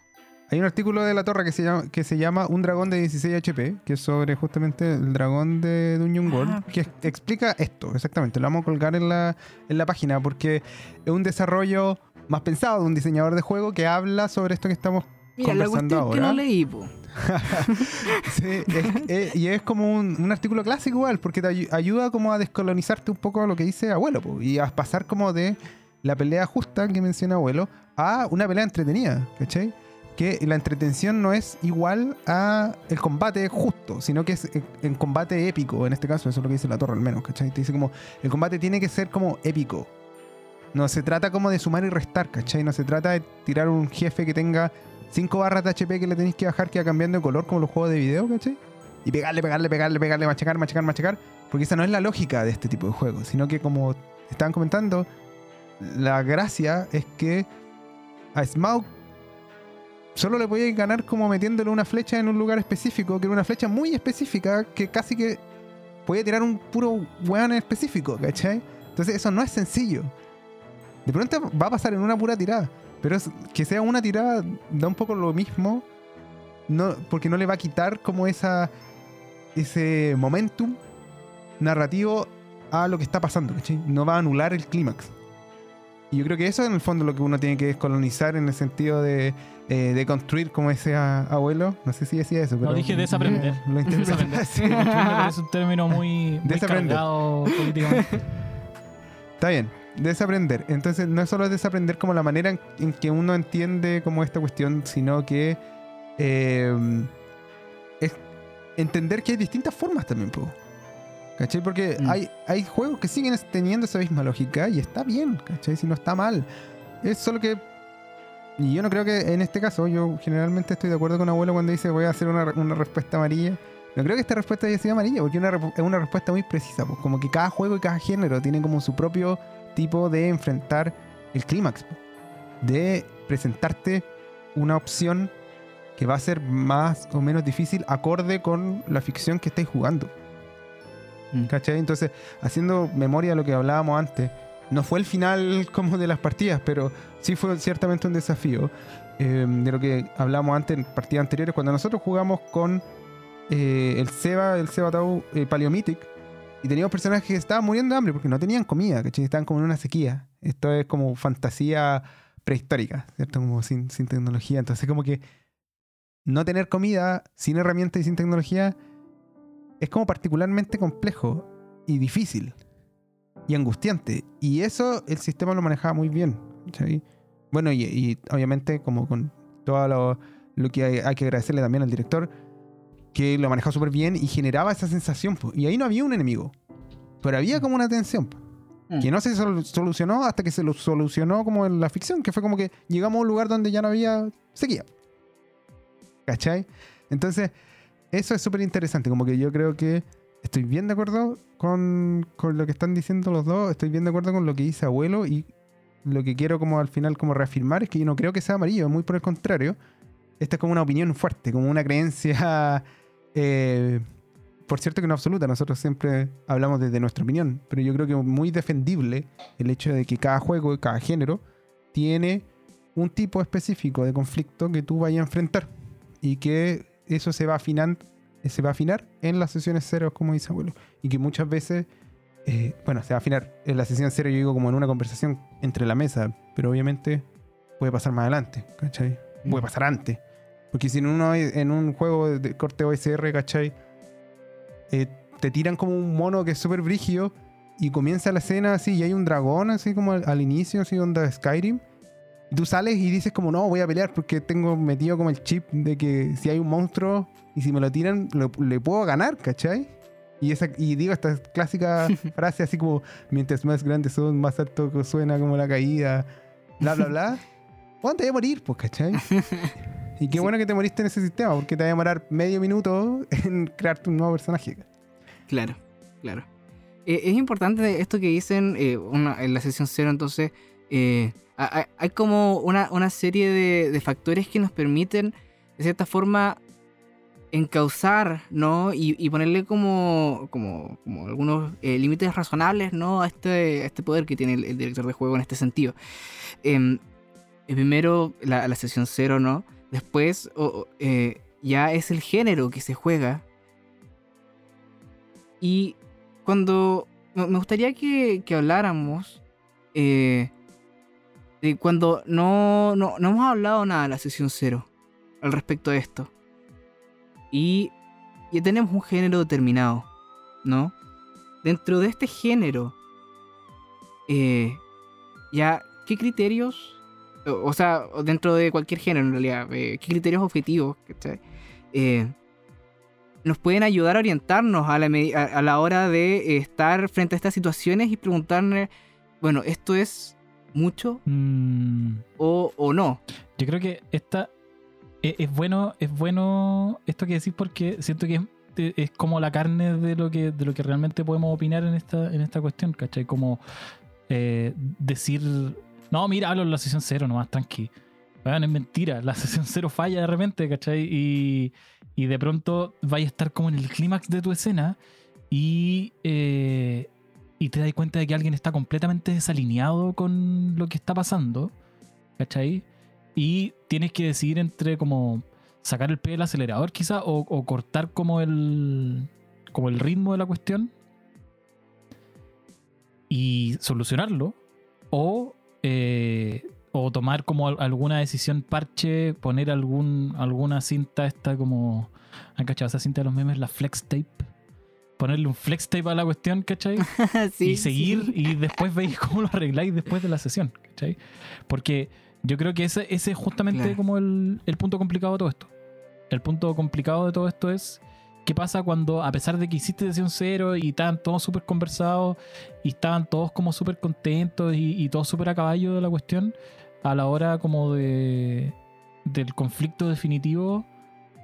Hay un artículo de la torre que se llama, que se llama Un dragón de 16 HP, que es sobre justamente el dragón de Dungeon Ah, World, que perfecto. explica esto, exactamente. Lo vamos a colgar en la, en la página porque es un desarrollo más pensado de un diseñador de juego que habla sobre esto que estamos Mira, la Conversando cuestión que ahora. no leí, po. [laughs] Sí, es- es- y es como un, un artículo clásico igual, porque te ayu- ayuda como a descolonizarte un poco lo que dice abuelo, po, y a pasar como de la pelea justa que menciona abuelo a una pelea entretenida, ¿cachai? Que la entretención no es igual a el combate justo, sino que es en- en combate épico, en este caso, eso es lo que dice la torre al menos, ¿cachai? Te dice como, el combate tiene que ser como épico. No se trata como de sumar y restar, ¿cachai? No se trata de tirar un jefe que tenga 5 barras de HP que le tenéis que bajar que va cambiando de color como los juegos de video, ¿cachai? Y pegarle, pegarle, pegarle, pegarle, machacar, machacar, machacar. Porque esa no es la lógica de este tipo de juegos, sino que como estaban comentando, la gracia es que a Smaug solo le podíais ganar como metiéndole una flecha en un lugar específico, que era una flecha muy específica que casi que podía tirar un puro weón específico, ¿cachai? Entonces eso no es sencillo. De pronto va a pasar en una pura tirada. Pero que sea una tirada da un poco lo mismo. No, porque no le va a quitar como esa ese momentum narrativo a lo que está pasando, ¿cachai? No va a anular el clímax. Y yo creo que eso en el fondo es lo que uno tiene que descolonizar en el sentido de, eh, de construir como ese a- abuelo. No sé si decía eso, pero... dije desaprender. Lo Desaprender. [laughs] parece un término muy, muy Desaprender. cargado políticamente. Está bien, desaprender. Entonces no es solo desaprender como la manera en, en que uno entiende como esta cuestión, sino que eh, es entender que hay distintas formas también, po. ¿Cachai? Porque Mm. hay, hay juegos que siguen teniendo esa misma lógica y está bien, ¿cachai? Si no está mal. Es solo que... Y yo no creo que en este caso, yo generalmente estoy de acuerdo con abuelo cuando dice voy a hacer una, una respuesta amarilla. No creo que esta respuesta haya sido amarilla, porque es una, una respuesta muy precisa. Pues como que cada juego y cada género tiene como su propio tipo de enfrentar el clímax. De presentarte una opción que va a ser más o menos difícil acorde con la ficción que estáis jugando. Mm. ¿Cachai? Entonces, haciendo memoria de lo que hablábamos antes, no fue el final como de las partidas, pero sí fue ciertamente un desafío. eh, de lo que hablábamos antes en partidas anteriores, cuando nosotros jugamos con eh, el Seba, el Seba Tau eh, y teníamos personajes que estaban muriendo de hambre porque no tenían comida, ¿cachai? Estaban como en una sequía. Esto es como fantasía prehistórica, ¿cierto? Como sin, sin tecnología. Entonces, como que no tener comida sin herramientas y sin tecnología es como particularmente complejo y difícil y angustiante. Y eso el sistema lo manejaba muy bien. ¿cachai? Bueno, y, y obviamente como con todo lo, lo que hay, hay que agradecerle también al director, que lo manejaba súper bien y generaba esa sensación. Y ahí no había un enemigo, pero había como una tensión. Mm. Que no se sol- solucionó hasta que se lo solucionó como en la ficción, que fue como que llegamos a un lugar donde ya no había sequía. ¿Cachai? Entonces, eso es súper interesante. Como que yo creo que estoy bien de acuerdo con, con lo que están diciendo los dos. Estoy bien de acuerdo con lo que dice abuelo. Y lo que quiero como al final como reafirmar es que yo no creo que sea amarillo. Muy por el contrario. Esta es como una opinión fuerte, como una creencia... [laughs] eh, por cierto que no absoluta, nosotros siempre hablamos desde nuestra opinión, pero yo creo que es muy defendible el hecho de que cada juego cada género tiene un tipo específico de conflicto que tú vayas a enfrentar y que eso se va a afinar, se va a afinar en las sesiones cero, como dice abuelo, y que muchas veces, eh, bueno, se va a afinar en la sesión cero, yo digo como en una conversación entre la mesa, pero obviamente puede pasar más adelante, ¿cachai? Puede Mm. pasar antes, porque si en, uno, en un juego de- de corte OSR, ¿cachai? eh, te tiran como un mono que es súper brígido y comienza la escena así y hay un dragón así como al, al inicio, así onda Skyrim. Y tú sales y dices como no, voy a pelear porque tengo metido como el chip de que si hay un monstruo y si me lo tiran, lo- le puedo ganar, ¿cachai? Y, esa, y digo esta clásica [laughs] frase así como mientras más grandes son, más alto que suena como la caída, bla, bla, bla. [laughs] ¿Cuándo te voy a morir, pues, cachai? Y qué Sí. bueno que te moriste en ese sistema, porque te va a demorar medio minuto [laughs] en crearte un nuevo personaje. Claro, claro. Eh, es importante esto que dicen eh, una- en la sesión cero, entonces, eh, hay como una, una serie de, factores que nos permiten, de cierta forma, encauzar, ¿no? Y, ponerle como, como, como algunos eh, límites razonables, ¿no? A este, este poder que tiene el, director de juego en este sentido. Em, primero la, la sesión cero, ¿no? Después eh, ya es el género que se juega. Y cuando... Me gustaría que, que habláramos eh, cuando no, no, no hemos hablado nada de la sesión cero al respecto de esto. Y ya tenemos un género determinado, ¿no? Dentro de este género, eh, ya, ¿qué criterios? O, sea, dentro de cualquier género en realidad, eh, ¿qué criterios objetivos. Eh, nos pueden ayudar a orientarnos a la, a, la hora de eh, estar frente a estas situaciones y preguntarle, bueno, ¿esto es mucho Mm, o, o no? yo creo que esta e- es, bueno, es bueno esto que decís porque siento que es, es como la carne de lo que, de lo que realmente podemos opinar en esta, en esta cuestión, ¿cachai? Como eh, decir, no, mira, hablo en la sesión cero nomás, tranqui. Weón, es mentira, la [laughs] sesión cero falla de repente, ¿cachai? Y, y de pronto vaya a estar como en el clímax de tu escena y, eh, y te das cuenta de que alguien está completamente desalineado con lo que está pasando, ¿cachai? Y tienes que decidir entre como sacar el pie del acelerador quizá o, cortar como el, como el ritmo de la cuestión y solucionarlo o, eh, o tomar como al- alguna decisión parche, poner algún, alguna cinta esta como... ¿Han cachado esa cinta de los memes? La flex tape. Ponerle un flex tape a la cuestión, ¿cachai? [laughs] Sí, y sí. seguir y después veis cómo lo arregláis después de la sesión, ¿cachai? Porque yo creo que ese, ese es justamente Claro. como el, el punto complicado de todo esto. El punto complicado de todo esto es qué pasa cuando, a pesar de que hiciste sesión cero y estaban todos súper conversados y estaban todos como súper contentos y, y todos súper a caballo de la cuestión, a la hora como de del conflicto definitivo,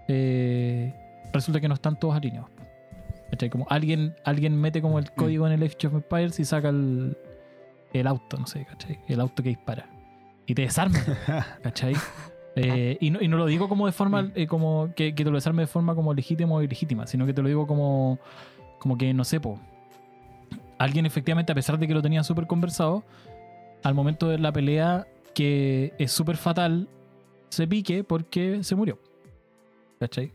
eh, resulta que no están todos alineados. ¿Cachai? Como alguien, alguien mete como el código en el Age of Empires y saca el, el auto, no sé, ¿cachai? El auto que dispara. Y te desarma, [laughs] ¿cachai? Eh, y, no, y no lo digo como de forma, eh, como que, que te lo desarme de forma como legítima o ilegítima, sino que te lo digo como, como que, no sé, po, alguien efectivamente, a pesar de que lo tenía súper conversado, al momento de la pelea, que es súper fatal, se pique porque se murió. ¿Cachai?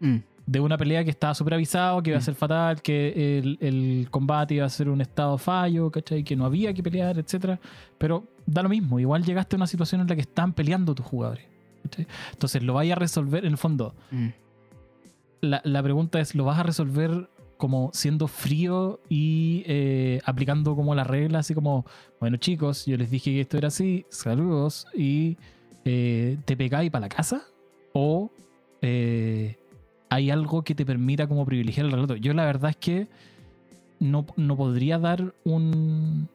Mm, de una pelea que estaba súper avisado, que iba a Mm. ser fatal, que el, el combate iba a ser un estado fallo, ¿cachai? Que no había que pelear, etcétera. Pero da lo mismo, igual llegaste a una situación en la que están peleando tus jugadores. ¿cachai? Entonces lo vayas a resolver, en el fondo, mm. la, la pregunta es, ¿lo vas a resolver como siendo frío y eh, aplicando como las reglas, así como, bueno chicos, yo les dije que esto era así, saludos, y eh, te pegáis para la casa? ¿O eh, hay algo que te permita como privilegiar el relato? Yo la verdad es que no, no podría dar un,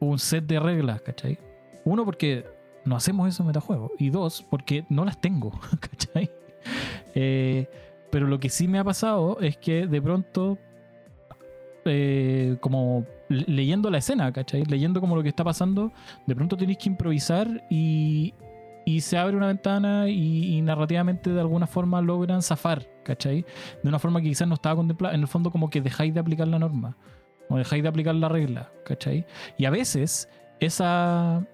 un set de reglas, ¿cachai? Uno, porque no hacemos eso en metajuego. Y dos, porque no las tengo, [laughs] ¿cachai? Eh, pero lo que sí me ha pasado es que de pronto, eh, como le- leyendo la escena, ¿cachai? Leyendo como lo que está pasando, de pronto tenéis que improvisar y, y se abre una ventana y, y narrativamente de alguna forma logran zafar, ¿cachai? De una forma que quizás no estaba contemplada. En el fondo como que dejáis de aplicar la norma o dejáis de aplicar la regla, ¿cachai? Y a veces esa,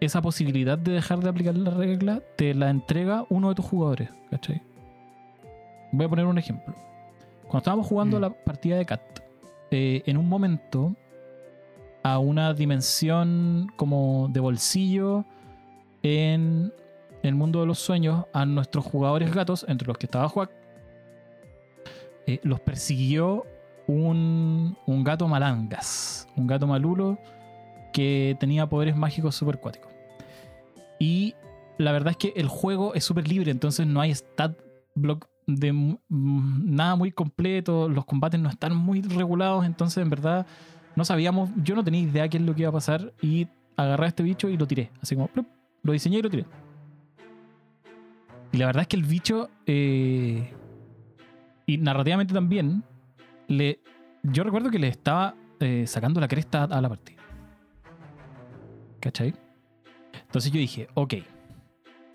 esa posibilidad de dejar de aplicar la regla te la entrega uno de tus jugadores, ¿cachai? Voy a poner un ejemplo. Cuando estábamos jugando Mm. la partida de Cat, eh, en un momento, a una dimensión como de bolsillo en el mundo de los sueños, a nuestros jugadores gatos, entre los que estaba Juac, eh, los persiguió un, un gato malangas, un gato malulo que tenía poderes mágicos super cuáticos. Y la verdad es que el juego es súper libre, entonces no hay stat block de mm, nada muy completo, los combates no están muy regulados, entonces en verdad no sabíamos, yo no tenía idea qué es lo que iba a pasar y agarré a este bicho y lo tiré, así como plup, lo diseñé y lo tiré. Y la verdad es que el bicho, eh, y narrativamente también, le, yo recuerdo que le estaba eh, sacando la cresta a la partida. ¿Cachai? Entonces yo dije, ok,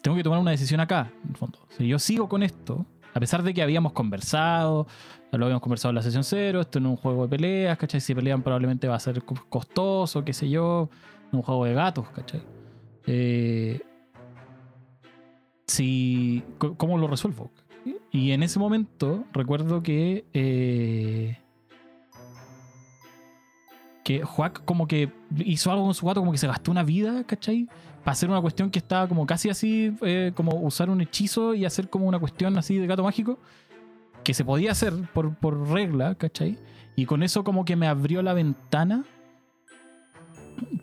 tengo que tomar una decisión acá, en el fondo. Si yo sigo con esto, a pesar de que habíamos conversado, lo habíamos conversado en la sesión cero, esto es un juego de peleas, ¿cachai? Si pelean probablemente va a ser co- costoso, qué sé yo, un juego de gatos, ¿cachai? Eh, si, ¿Cómo lo resuelvo? Y en ese momento recuerdo que... eh, que Juac como que hizo algo con su gato, como que se gastó una vida, ¿cachai? Para hacer una cuestión que estaba como casi así, eh, como usar un hechizo y hacer como una cuestión así de gato mágico, que se podía hacer por, por regla, ¿cachai? Y con eso como que me abrió la ventana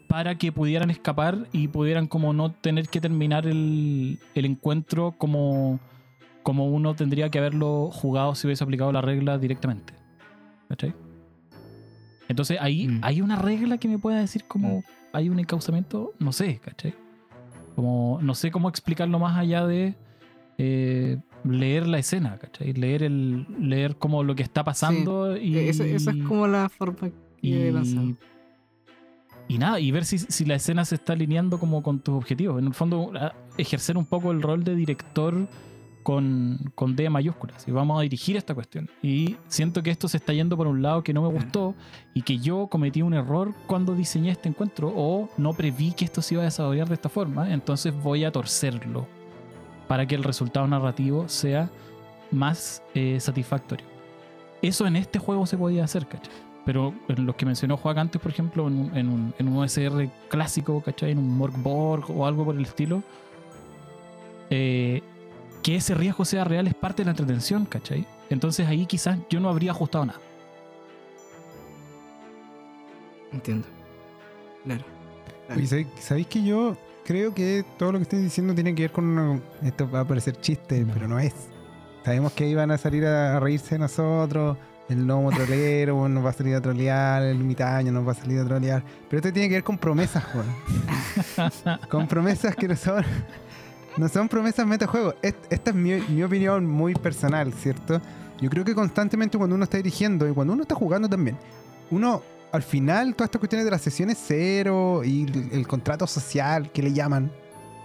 para que pudieran escapar y pudieran como no tener que terminar el, el encuentro como, como uno tendría que haberlo jugado si hubiese aplicado la regla directamente. ¿Cachai? Entonces ahí Mm. hay una regla que me pueda decir como hay un encauzamiento, no sé, ¿cachai? Como no sé cómo explicarlo más allá de eh, leer la escena, ¿cachai? Leer el leer como lo que está pasando y Eh, Esa, esa es como la forma que y. y nada, y ver si, si la escena se está alineando como con tus objetivos. En el fondo, ejercer un poco el rol de director con, con D mayúsculas. Y vamos a dirigir esta cuestión. Y siento que esto se está yendo por un lado que no me gustó y que yo cometí un error cuando diseñé este encuentro o no preví que esto se iba a desarrollar de esta forma. Entonces voy a torcerlo para que el resultado narrativo sea más eh, satisfactorio. Eso en este juego se podía hacer, ¿cachai? Pero en los que mencionó Juan antes, por ejemplo, en un, en un, en un OSR clásico, ¿cachai? En un Morgborg o algo por el estilo, eh, que ese riesgo sea real es parte de la entretención, ¿cachai? Entonces ahí quizás yo no habría ajustado nada. Entiendo. Claro. Oye, ¿sabéis- ¿Sabéis que yo creo que todo lo que estoy diciendo tiene que ver con una- Esto va a parecer chiste, No. pero no es. Sabemos que iban a salir a, a reírse de nosotros. El gnomo trolero [laughs] nos va a salir a trolear. El mitaño nos va a salir a trolear. Pero esto tiene que ver con promesas, Juan. [laughs] con promesas que no son. No son promesas metajuegos. Est- Esta es mi, mi opinión muy personal, ¿cierto? Yo creo que constantemente cuando uno está dirigiendo y cuando uno está jugando también, uno al final, todas estas cuestiones de las sesiones cero y el, el contrato social que le llaman,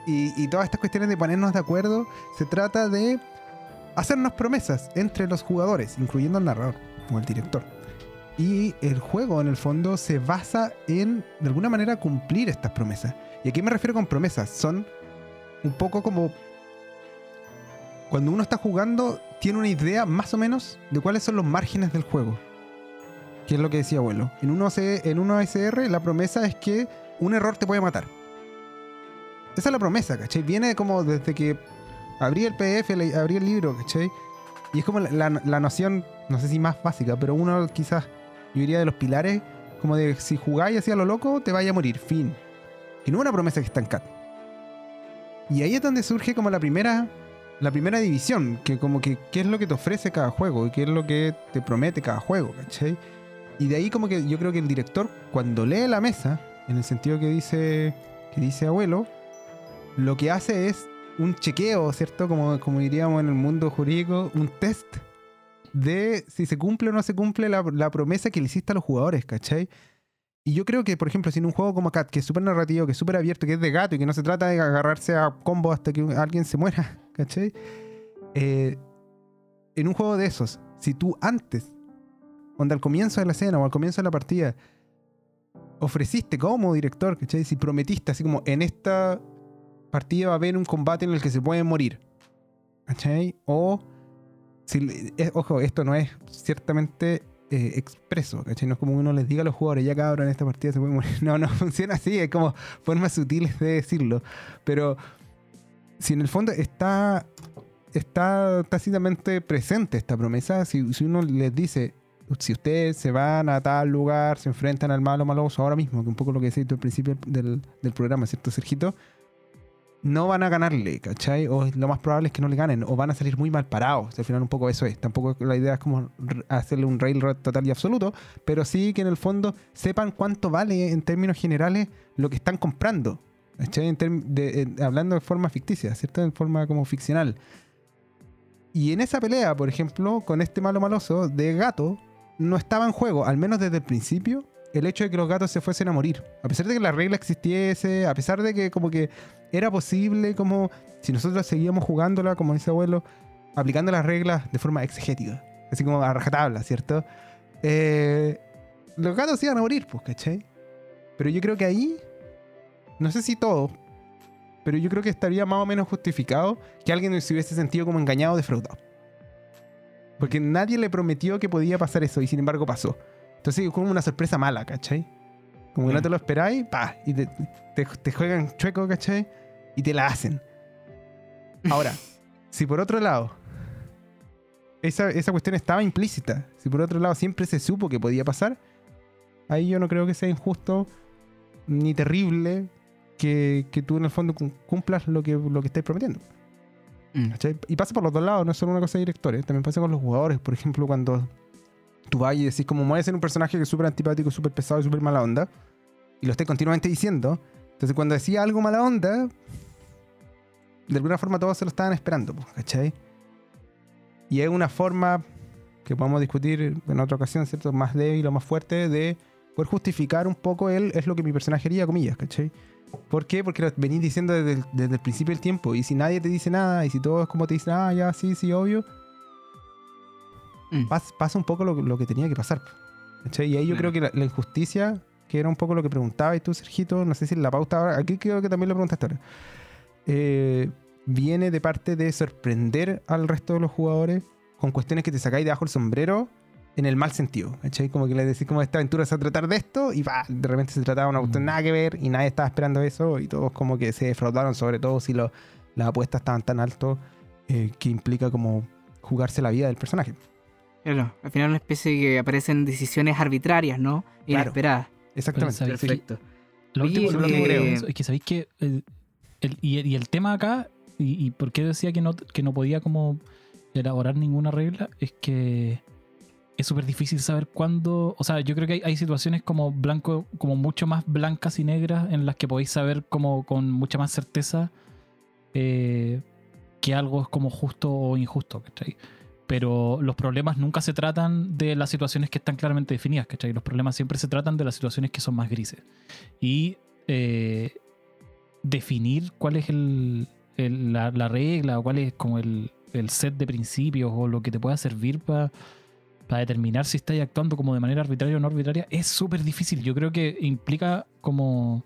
y, y todas estas cuestiones de ponernos de acuerdo, se trata de hacernos promesas entre los jugadores, incluyendo al narrador o el director. Y el juego, en el fondo, se basa en, de alguna manera, cumplir estas promesas. ¿Y a qué me refiero con promesas? Son un poco como cuando uno está jugando, tiene una idea más o menos de cuáles son los márgenes del juego. Que es lo que decía abuelo. En un, OC en un OSR la promesa es que un error te puede matar. Esa es la promesa, ¿cachai? Viene como desde que abrí el PDF, abrí el libro, ¿cachai? Y es como la- la noción, no sé si más básica, pero uno quizás, yo diría de los pilares, como de si jugáis así a lo loco, te vaya a morir, fin. Y no una promesa que está. Y ahí es donde surge como la primera, la primera división, que como que qué es lo que te ofrece cada juego y qué es lo que te promete cada juego, ¿cachai? Y de ahí como que yo creo que el director cuando lee la mesa, en el sentido que dice que dice abuelo, lo que hace es un chequeo, ¿cierto? Como, como diríamos en el mundo jurídico, un test de si se cumple o no se cumple la, promesa que le hiciste a los jugadores, ¿cachai? Y yo creo que, por ejemplo, si en un juego como Cat, que es súper narrativo, que es súper abierto, que es de gato y que no se trata de agarrarse a combo hasta que alguien se muera, [laughs] ¿cachai? Eh, en un juego de esos, si tú antes, cuando al comienzo de la escena o al comienzo de la partida, ofreciste como director, ¿cachai? Si prometiste, así como en esta partida va a haber un combate en el que se pueden morir, ¿cachai? O, si, eh, ojo, esto no es ciertamente eh, expreso, ¿cachai? No es como uno les diga a los jugadores, ya cabrón, en esta partida se pueden morir. [laughs] No, no funciona así, es como formas sutiles de decirlo. Pero si en el fondo está, está tácitamente presente esta promesa, si, si uno les dice, si ustedes se van a tal lugar, se enfrentan al malo maloso ahora mismo, que un poco lo que decía tú al principio del, del programa, ¿cierto, Sergito? No van a ganarle, ¿cachai? O lo más probable es que no le ganen, o van a salir muy mal parados. Al final un poco eso es. Tampoco la idea es como hacerle un railroad total y absoluto, pero sí que en el fondo sepan cuánto vale en términos generales lo que están comprando. ¿cachai? Hablando de forma ficticia, ¿cierto? En forma como ficcional. Y en esa pelea, por ejemplo, con este malo maloso de gato, no estaba en juego, al menos desde el principio, el hecho de que los gatos se fuesen a morir. A pesar de que la regla existiese, a pesar de que como que era posible como si nosotros seguíamos jugándola, como dice abuelo, aplicando las reglas de forma exegética, así como a rajatabla, ¿cierto? Eh, los gatos iban a morir, pues, ¿cachai? Pero yo creo que ahí, no sé si todo, pero yo creo que estaría más o menos justificado que alguien se hubiese sentido como engañado o defraudado. Porque nadie le prometió que podía pasar eso y sin embargo pasó. Entonces es como una sorpresa mala, ¿cachai? Como que no Mm. te lo esperáis, pa, y te, te- te juegan chueco, ¿cachai? Y te la hacen. Ahora, [laughs] si por otro lado, esa, esa cuestión estaba implícita, si por otro lado siempre se supo que podía pasar, ahí yo no creo que sea injusto ni terrible que, que tú en el fondo cum- cumplas lo que, lo que estés prometiendo. Mm. Y pasa por los dos lados, no es solo una cosa de directores, también pasa con los jugadores. Por ejemplo, cuando tú vas y decís, como mueves en un personaje que es súper antipático, súper pesado y súper mala onda, y lo estés continuamente diciendo, entonces cuando decía algo mala onda, de alguna forma todos se lo estaban esperando, ¿cachai? Y es una forma que podemos discutir en otra ocasión, ¿cierto? Más débil o más fuerte de poder justificar un poco él es lo que mi personaje haría, comillas, ¿cachai? ¿Por qué? Porque lo venís diciendo desde el, desde el principio del tiempo. Y si nadie te dice nada, y si todo es como te dicen, ah, ya, sí, sí, obvio, Mm. pas- pasa un poco lo, lo que tenía que pasar. Y ahí yo creo que la, la injusticia, que era un poco lo que preguntabas tú, Sergito, no sé si en la pauta ahora, aquí creo que también lo preguntaste ahora, eh, viene de parte de sorprender al resto de los jugadores con cuestiones que te sacáis debajo el sombrero en el mal sentido. ¿cachai? Como que le decís como esta aventura se va a tratar de esto y va, de repente se trataba de una cuestión Mm. nada que ver y nadie estaba esperando eso y todos como que se defraudaron, sobre todo si lo- las apuestas estaban tan altos eh, que implica como jugarse la vida del personaje. Claro, al final una especie de que aparecen decisiones arbitrarias, ¿no? Claro. Inesperadas. Exactamente. Pero, sí. Perfecto. Lo último lo eh, que creo es que sabéis que el, el- y, y el tema acá, y, y por qué decía que no, que no podía como elaborar ninguna regla, es que es súper difícil saber cuándo. O sea, yo creo que hay, hay situaciones como blanco, como mucho más blancas y negras en las que podéis saber como con mucha más certeza eh, que algo es como justo o injusto, ¿cachai? Pero los problemas nunca se tratan de las situaciones que están claramente definidas, ¿cachai? Los problemas siempre se tratan de las situaciones que son más grises. Y eh, definir cuál es el, la, la regla o cuál es como el, el set de principios o lo que te pueda servir para determinar si estás actuando como de manera arbitraria o no arbitraria es súper difícil. Yo creo que implica como...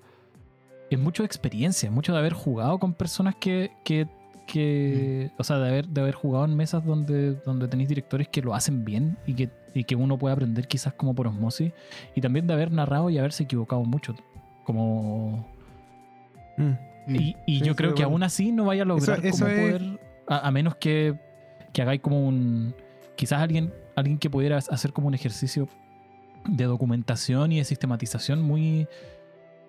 Es mucho de experiencia, mucho de haber jugado con personas que... que que o sea de haber, de haber jugado en mesas donde, donde tenéis directores que lo hacen bien y que, y que uno puede aprender quizás como por osmosis y también de haber narrado y haberse equivocado mucho como Mm. Mm. y, y Sí, yo creo que aún así no vaya a lograr Eso- eso como es- poder. A, a menos que, que hagáis como un. Quizás alguien, alguien que pudiera hacer como un ejercicio de documentación y de sistematización muy,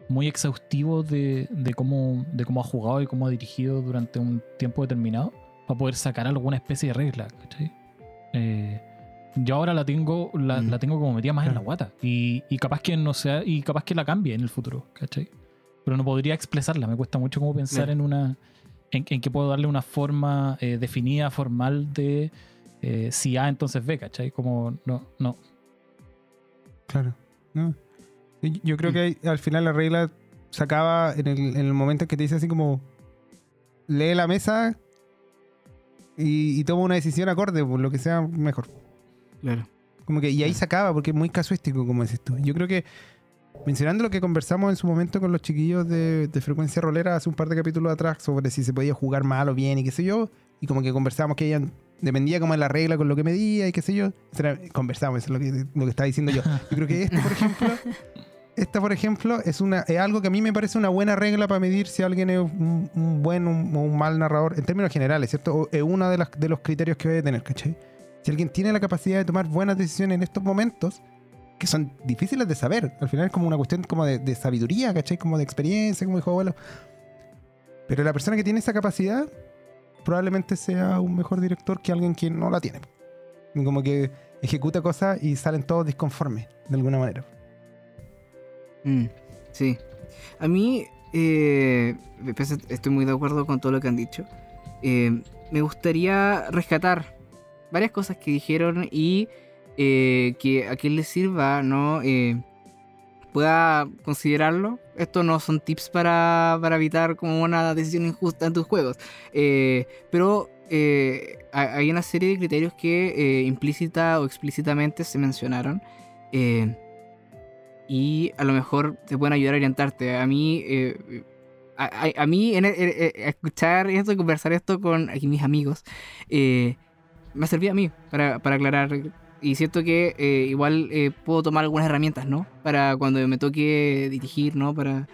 muy exhaustivo de, de cómo, de cómo ha jugado y cómo ha dirigido durante un tiempo determinado para poder sacar alguna especie de regla. ¿cachai? Eh, yo ahora la tengo, la, Mm. la tengo como metida más en la Claro. guata. Y, y capaz que no sea, y capaz que la cambie en el futuro, ¿cachai? Pero no podría expresarla. Me cuesta mucho como pensar Claro. en una. En, en que puedo darle una forma eh, definida, formal de eh, si A, entonces B, ¿cachai? Como no, no. Claro. No. Yo creo Mm. que al final la regla se acaba en el, en el momento en que te dice así como lee la mesa y, y toma una decisión acorde por lo que sea mejor. Claro. Como que, y ahí se acaba porque es muy casuístico, como dices tú. Yo creo que, mencionando lo que conversamos en su momento con los chiquillos de, de Frecuencia Rolera hace un par de capítulos atrás sobre si se podía jugar mal o bien y qué sé yo, y como que conversamos que ella dependía como de la regla con lo que medía y qué sé yo. Conversamos, eso es lo que, lo que estaba diciendo yo. Yo creo que esto, por ejemplo, [laughs] esta, por ejemplo, es, algo que a mí me parece una buena regla para medir si alguien es un, buen o un, mal narrador, en términos generales, ¿cierto? Es uno de, los criterios que debe tener, ¿cachai? Si alguien tiene la capacidad de tomar buenas decisiones en estos momentos, que son difíciles de saber, al final es como una cuestión como de, sabiduría, ¿cachai? Como de experiencia, como dijo abuelo. Pero la persona que tiene esa capacidad probablemente sea un mejor director que alguien que no la tiene. Como que ejecuta cosas y salen todos disconformes, de alguna manera. Mm, sí. A mí, eh, pese- estoy muy de acuerdo con todo lo que han dicho. Eh, me gustaría rescatar varias cosas que dijeron y eh, que a quien les sirva, ¿no? Pueda considerarlo. Estos no son tips para, para evitar como una decisión injusta en tus juegos. Pero ha- hay una serie de criterios que implícita o explícitamente se mencionaron. Y a lo mejor te pueden ayudar a orientarte. A mí, eh, a, mí en, escuchar esto y conversar esto con mis amigos, eh, me servía a mí para, para aclarar. Y siento que eh, igual puedo tomar algunas herramientas, ¿no? Para cuando me toque dirigir, ¿no? Para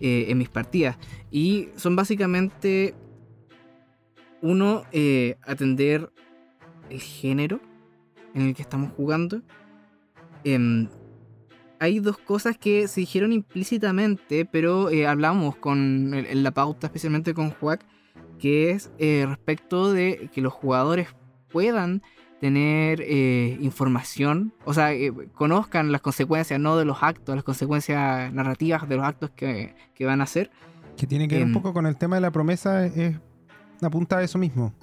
en mis partidas. Y son básicamente uno, atender el género en el que estamos jugando. Hay dos cosas que se dijeron implícitamente, pero eh, hablamos con, en la pauta, especialmente con Juac, que es eh, respecto de que los jugadores puedan tener eh, información, o sea, conozcan las consecuencias, no de los actos, las consecuencias narrativas de los actos que, que van a hacer. Que tiene que ver un Em. poco con el tema de la promesa, es apunta a eso mismo.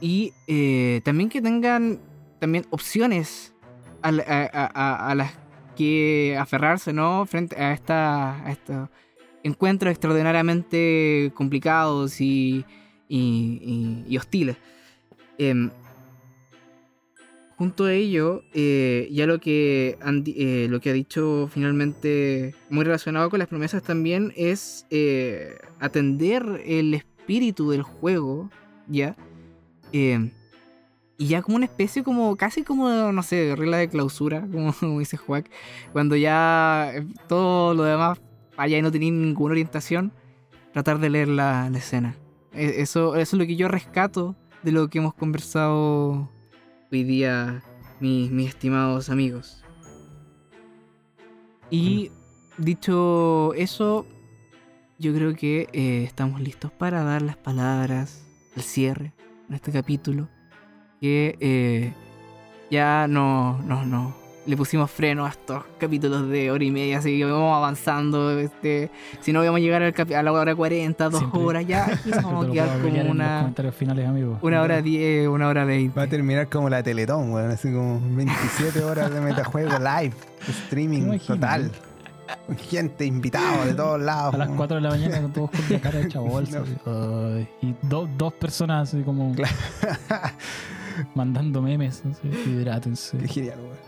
Y también que tengan también opciones a, a- a- a- las que aferrarse, ¿no? Frente a, esta, a estos encuentros extraordinariamente complicados y, y- y- hostiles. Em, junto a ello, eh, ya lo que, han eh, lo que ha dicho finalmente, muy relacionado con las promesas también, es eh, atender el espíritu del juego, ¿ya? Eh, y ya como una especie como, casi como, no sé, regla de clausura, [laughs] como, como dice Juac, cuando ya eh, todo lo demás falla y no tenéis ninguna orientación, tratar de leer la, la escena. E- Eso, eso es lo que yo rescato de lo que hemos conversado hoy día, mis, mis estimados amigos. Y dicho eso, yo creo que eh, estamos listos para dar las palabras al cierre en este capítulo. Que eh, ya no, no, no. Le pusimos freno a estos capítulos de hora y media, así que vamos avanzando. Este, si no, vamos a llegar al a la hora 40, dos Siempre- horas. Ya aquí [laughs] vamos a quedar como una, comentarios finales, una hora 10, una hora 20. Va a terminar como la Teletón, weón, así como 27 horas de metajuego [laughs] live, streaming total. Gente, invitados de todos lados. A las weón. 4 de la mañana con todos con la cara hecha bolsa. [laughs] No. y do- dos personas así como Claro. [laughs] mandando memes. Así, hidrátense, Qué genial, weón.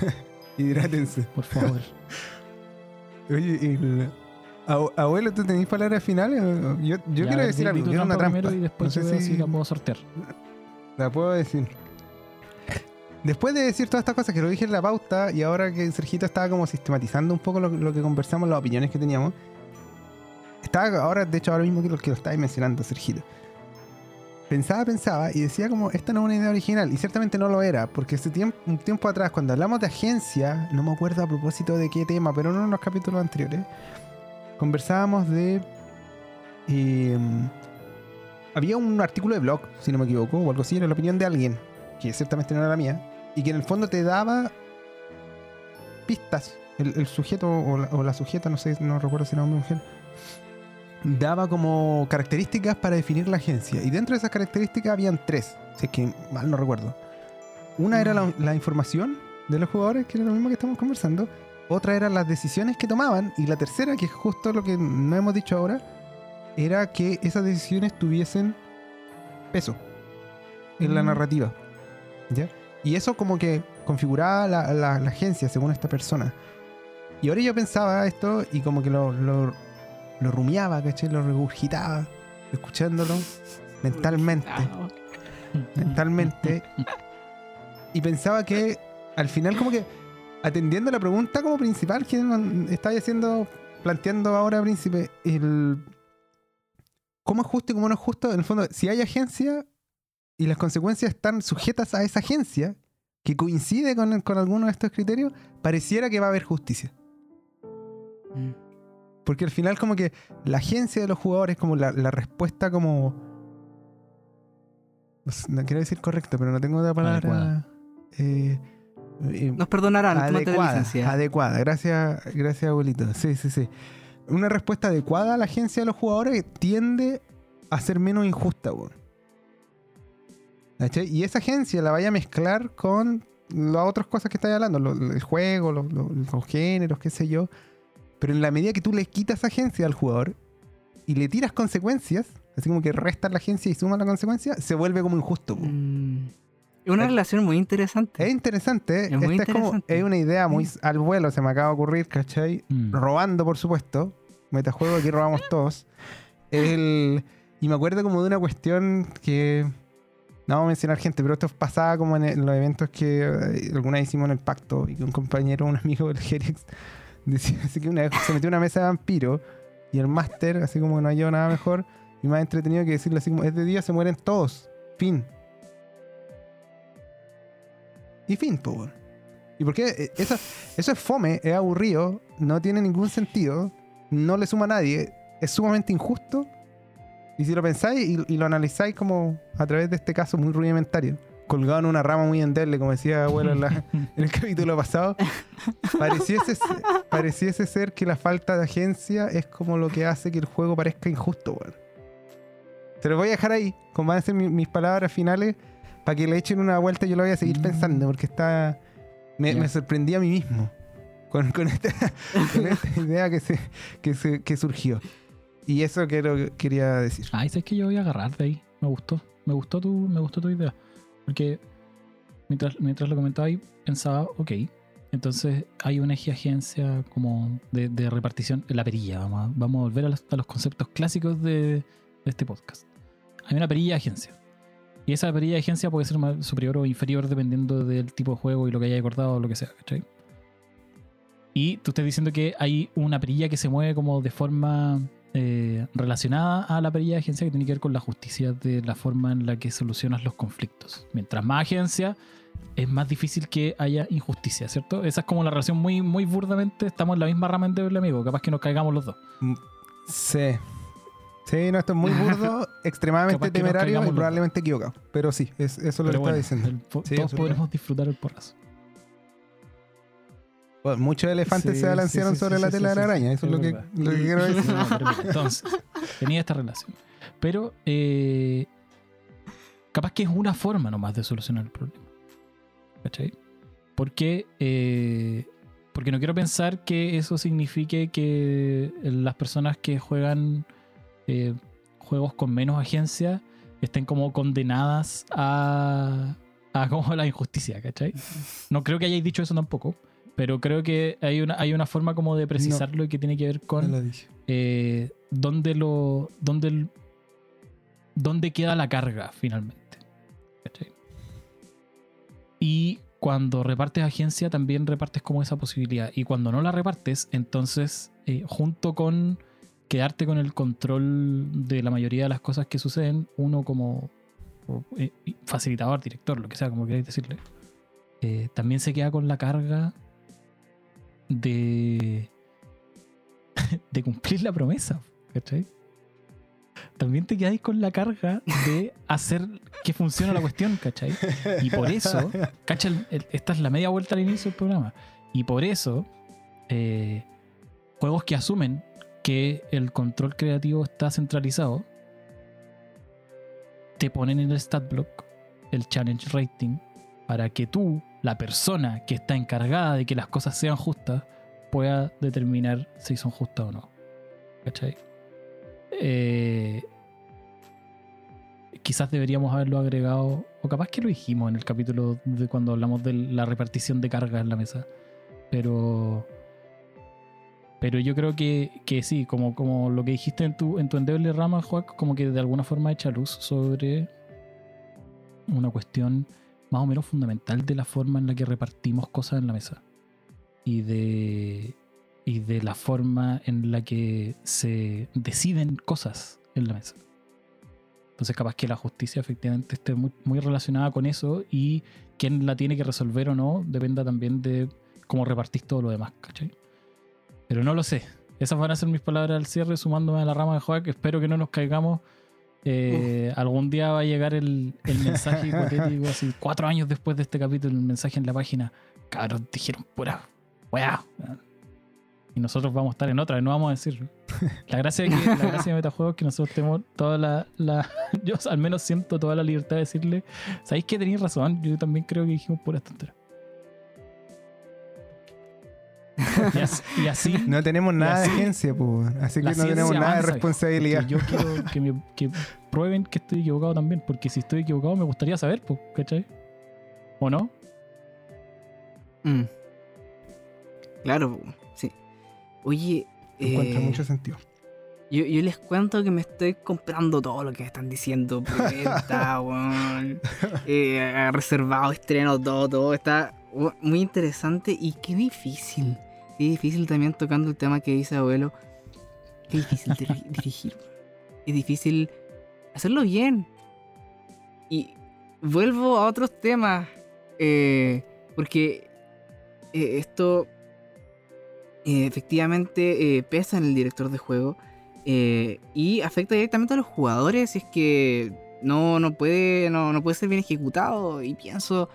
[laughs] Hidrátense. por favor. [laughs] Oye, el- Abu- abuelo, ¿tú tenés palabras finales? Yo, yo Ya, quiero decir algo. Quiero una trampa y después no sé si si la puedo sortear. la puedo decir. Después de decir todas estas cosas que lo dije en la pauta y ahora que Sergito estaba como sistematizando un poco lo, lo que conversamos, las opiniones que teníamos, estaba ahora, de hecho, ahora mismo que lo que lo estáis mencionando, Sergito. Pensaba, pensaba y decía como, esta no es una idea original. Y ciertamente no lo era, porque hace tiempo, un tiempo atrás, cuando hablamos de agencia, no me acuerdo a propósito de qué tema, pero en uno de los capítulos anteriores, conversábamos de... eh, había un artículo de blog, si no me equivoco, o algo así, era la opinión de alguien, que ciertamente no era la mía, y que en el fondo te daba pistas. El, sujeto o la, sujeta, no sé, no recuerdo si era hombre mujer, daba como características para definir la agencia. Y dentro de esas características habían tres, si es que mal no recuerdo. Una era la, la información de los jugadores, que era lo mismo que estamos conversando. Otra era las decisiones que tomaban. Y la tercera, que es justo lo que no hemos dicho ahora, era que esas decisiones tuviesen peso en la Mm. narrativa. ¿Ya? Y eso como que configuraba la, la- la agencia según esta persona. Y ahora yo pensaba esto y como que lo, lo, lo rumiaba, ¿cachai? Lo regurgitaba, escuchándolo mentalmente. Mentalmente. Y pensaba que al final como que atendiendo la pregunta como principal que estáis haciendo, planteando ahora, príncipe, el cómo es justo y cómo no es justo, en el fondo, si hay agencia y las consecuencias están sujetas a esa agencia, que coincide con, con alguno de estos criterios, pareciera que va a haber justicia. Mm. Porque al final como que la agencia de los jugadores, como la, la respuesta como... No quiero decir correcta, pero no tengo otra palabra. Eh, eh, Nos perdonarán, adecuada, licencia. adecuada. Gracias, gracias abuelito. Sí, sí, sí. Una respuesta adecuada a la agencia de los jugadores tiende a ser menos injusta, weón. ¿Cachai? Y esa agencia la vaya a mezclar con las otras cosas que estáis hablando, lo- lo- el juego, lo- lo- los géneros, qué sé yo. Pero en la medida que tú le quitas agencia al jugador y le tiras consecuencias, así como que restas la agencia y sumas la consecuencia, se vuelve como injusto. Mm. Es una relación muy interesante. Es interesante, ¿eh? Es muy Esta es como interesante. es una idea muy al vuelo, se me acaba de ocurrir, ¿cachai? Mm. robando, por supuesto. Metajuego, aquí robamos [laughs] todos. El, y me acuerdo como de una cuestión que. No vamos a mencionar gente, pero esto pasaba como en, en los eventos que eh, alguna vez hicimos en el pacto y que un compañero, un amigo del Jerix, así que una vez se metió una mesa de vampiro y el máster, así como que no halló nada mejor y más entretenido que decirle así como: es de día, se mueren todos. Fin. Y fin, weón. ¿Y por qué? Eh, Eso, eso es fome, es aburrido, no tiene ningún sentido, no le suma a nadie, es sumamente injusto. Y si lo pensáis y lo analizáis como a través de este caso muy rudimentario, colgado en una rama muy endeble, como decía abuelo en, la- [laughs] en el capítulo pasado, pareciese, ser- pareciese ser que la falta de agencia es como lo que hace que el juego parezca injusto, weón. Te lo voy a dejar ahí, como van a ser mi- mis palabras finales, para que le echen una vuelta y yo lo voy a seguir pensando, porque está. Me, Ya. me sorprendí a mí mismo con, con esta, [laughs] con esta idea que, se, que, se- que surgió. Y eso quiero, quería decir. Ay, sabes que yo voy a agarrar de ahí. Me gustó. Me gustó tu, me gustó tu idea. Porque mientras, mientras lo comentaba ahí, pensaba, ok. Entonces hay una agencia como de, repartición la perilla. Vamos a, vamos a volver a los, conceptos clásicos de, este podcast. Hay una perilla de agencia. Y esa perilla de agencia puede ser superior o inferior dependiendo del tipo de juego y lo que haya acordado o lo que sea, ¿cachai? Y tú estás diciendo que hay una perilla que se mueve como de forma eh, relacionada a la perilla de agencia que tiene que ver con la justicia de la forma en la que solucionas los conflictos. Mientras más agencia, es más difícil que haya injusticia, ¿cierto? Esa es como la relación muy, muy burdamente. Estamos en la misma rama Deble Amigo. Capaz que nos caigamos los dos. Sí. Sí, no, esto es muy burdo, [laughs] extremadamente temerario y probablemente equivocado. Pero sí, es, eso es lo que Pero estaba bueno, diciendo. el po- Sí, todos podremos disfrutar el porrazo. Bueno, Muchos elefantes Sí, se balancearon sí, sí, sobre la tela de la araña. Eso es, lo, que, verdad. lo que quiero decir. [laughs] No, pero mira, entonces, tenía esta relación. Pero eh, capaz que es una forma nomás de solucionar el problema. ¿Cachai? Porque, eh, porque no quiero pensar que eso signifique que las personas que juegan eh, juegos con menos agencia estén como condenadas a, a como la injusticia, ¿cachai? No creo que hayáis dicho eso tampoco, pero creo que hay una, hay una forma como de precisarlo y que tiene que ver con eh, dónde lo. dónde dónde queda la carga finalmente. ¿Cachai? Y cuando repartes agencia, también repartes como esa posibilidad. Y cuando no la repartes, entonces, eh, junto con quedarte con el control de la mayoría de las cosas que suceden, uno como eh, facilitador, director, lo que sea, como queráis decirle, eh, también se queda con la carga [laughs] de, cumplir la promesa, ¿cachai? También te quedáis con la carga de hacer que funcione la cuestión, ¿cachai? Y por eso, cacha, el- el- esta es la media vuelta al inicio del programa. Y por eso, eh, juegos que asumen que el control creativo está centralizado, te ponen en el stat block el challenge rating para que tú, la persona que está encargada de que las cosas sean justas, pueda determinar si son justas o no. ¿Cachai? Eh, quizás deberíamos haberlo agregado, o capaz que lo dijimos en el capítulo de cuando hablamos de la repartición de cargas en la mesa. Pero. Pero yo creo que, que sí, como, como lo que dijiste en tu, en tu endeble rama, Juac, como que de alguna forma echa luz sobre una cuestión más o menos fundamental de la forma en la que repartimos cosas en la mesa. Y de, y de la forma en la que se deciden cosas en la mesa. Entonces capaz que la justicia efectivamente esté muy, muy relacionada con eso y quién la tiene que resolver o no dependa también de cómo repartís todo lo demás, ¿cachai? Pero no lo sé. Esas van a ser mis palabras al cierre, sumándome a la rama de Joac. Espero que no nos caigamos. Eh, algún día va a llegar el, el mensaje hipotético, así cuatro años después de este capítulo, el mensaje en la página. Cabros, dijeron pura weá. Y nosotros vamos a estar en otra, y no vamos a decir. La gracia de, que, la gracia de Metajuegos es que nosotros tenemos toda la, la- [laughs] Yo al menos siento toda la libertad de decirle. ¿Sabéis que tenéis razón? Yo también creo que dijimos puras tonteras. [laughs] Y así, y así- No tenemos nada de agencia, pues. Así que no tenemos nada de responsabilidad. Yo quiero que, me, que prueben que estoy equivocado también, porque si estoy equivocado me gustaría saber, pues, ¿cachai? ¿O no? Mm. Claro, po, sí. Oye, Encuentra eh, mucho sentido. yo, yo les cuento que me estoy comprando todo lo que están diciendo. Preventa, [laughs] weón. Eh, reservado, estreno, todo, todo. Está we- muy interesante y qué difícil. Qué difícil también tocando el tema que dice abuelo. Qué difícil diri- [laughs] dirigir. Es difícil hacerlo bien. Y vuelvo a otros temas. eh, porque eh, esto eh, efectivamente pesa en el director de juego y afecta directamente a los jugadores si es que no, no, puede, no, no puede ser bien ejecutado. Y pienso,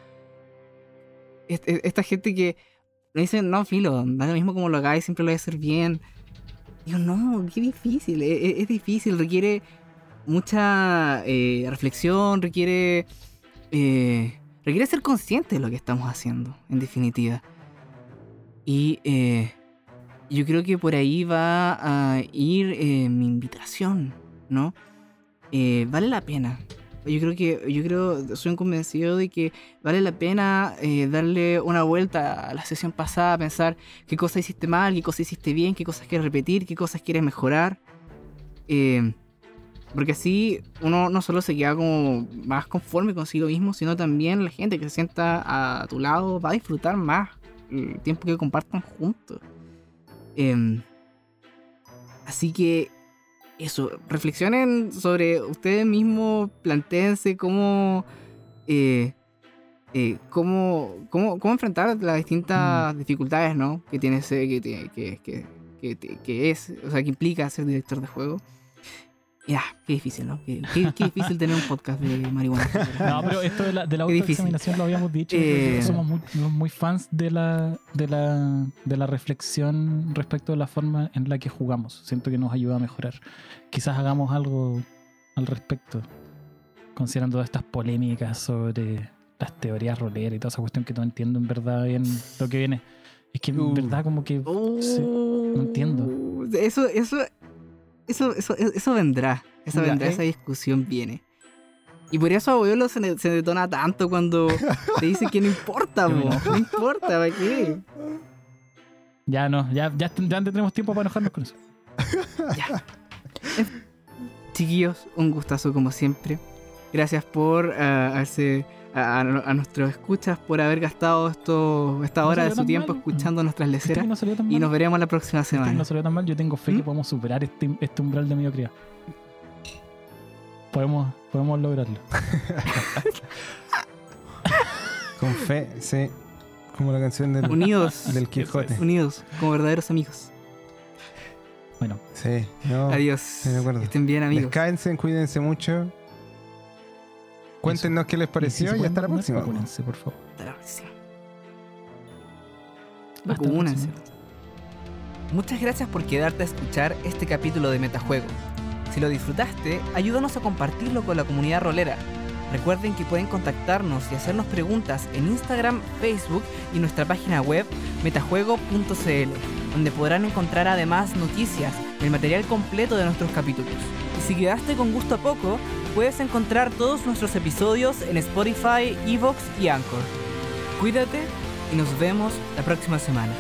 est- esta gente que me dice, no, filo, da lo mismo como lo hagáis, siempre lo voy a hacer bien. Digo, no, qué difícil, e- e- es, difícil, requiere mucha eh, reflexión, requiere, eh, requiere ser consciente de lo que estamos haciendo, en definitiva. Y eh, yo creo que por ahí va a ir eh, mi invitación, ¿no? Vale la pena. Yo creo que, yo creo, soy un convencido de que vale la pena eh, darle una vuelta a la sesión pasada, pensar qué cosas hiciste mal, qué cosas hiciste bien, qué cosas quieres repetir, qué cosas quieres mejorar. Eh, porque así uno no solo se queda como más conforme consigo mismo, sino también la gente que se sienta a tu lado va a disfrutar más el tiempo que compartan juntos. Em, así que eso, reflexionen sobre ustedes mismos, planteense cómo, eh, eh, cómo, cómo, cómo enfrentar las distintas dificultades ¿no? que tiene que, que, que- que es, o sea, que implica ser director de juego. Ya, qué difícil, ¿no? Qué, qué- qué difícil tener un podcast de marihuana. No, pero esto de la, de la autoexaminación lo habíamos dicho. Eh, somos muy, muy fans de la, de, la, de la reflexión respecto de la forma en la que jugamos. Siento que nos ayuda a mejorar. Quizás hagamos algo al respecto, considerando estas polémicas sobre las teorías roleras y toda esa cuestión que no entiendo en verdad bien lo que viene. Es que en Uh. verdad como que... sí, no entiendo. Eso, eso, eso, eso, eso vendrá. Eso Ya, vendrá, ¿eh? esa discusión viene. Y por eso abuelo se, ne- se detona tanto cuando [laughs] te dice que no importa, po. no importa, ¿para qué? Ya no, ya, ya, ya tenemos tiempo para enojarnos con eso. [laughs] Chiquillos, un gustazo como siempre. Gracias por ah, haberse a, nuestros escuchas por haber gastado esto, esta No hora de su tiempo mal. escuchando nuestras leceras. no salió tan Y mal. nos veremos la próxima semana. no salió tan mal. Yo tengo fe ¿Mm? que podemos superar este, este umbral de mediocridad. Podemos, podemos lograrlo. [laughs] Con fe, sí. Como la canción del, Unidos, del Quijote. unidos, como verdaderos amigos. Bueno, Sí, no. Adiós. acuerdo. Estén bien, amigos. Descansen, cuídense mucho. Cuéntenos qué les y si pareció y, hasta la próxima. vacúnense, por favor. Hasta la próxima. Vacúnense. Muchas gracias por quedarte a escuchar este capítulo de Metajuego. Si lo disfrutaste, ayúdanos a compartirlo con la comunidad rolera. Recuerden que pueden contactarnos y hacernos preguntas en Instagram, Facebook y nuestra página web metajuego.cl, donde podrán encontrar además noticias y el material completo de nuestros capítulos. Y si quedaste con gusto a poco, puedes encontrar todos nuestros episodios en Spotify, Evox y Anchor. Cuídate y nos vemos la próxima semana.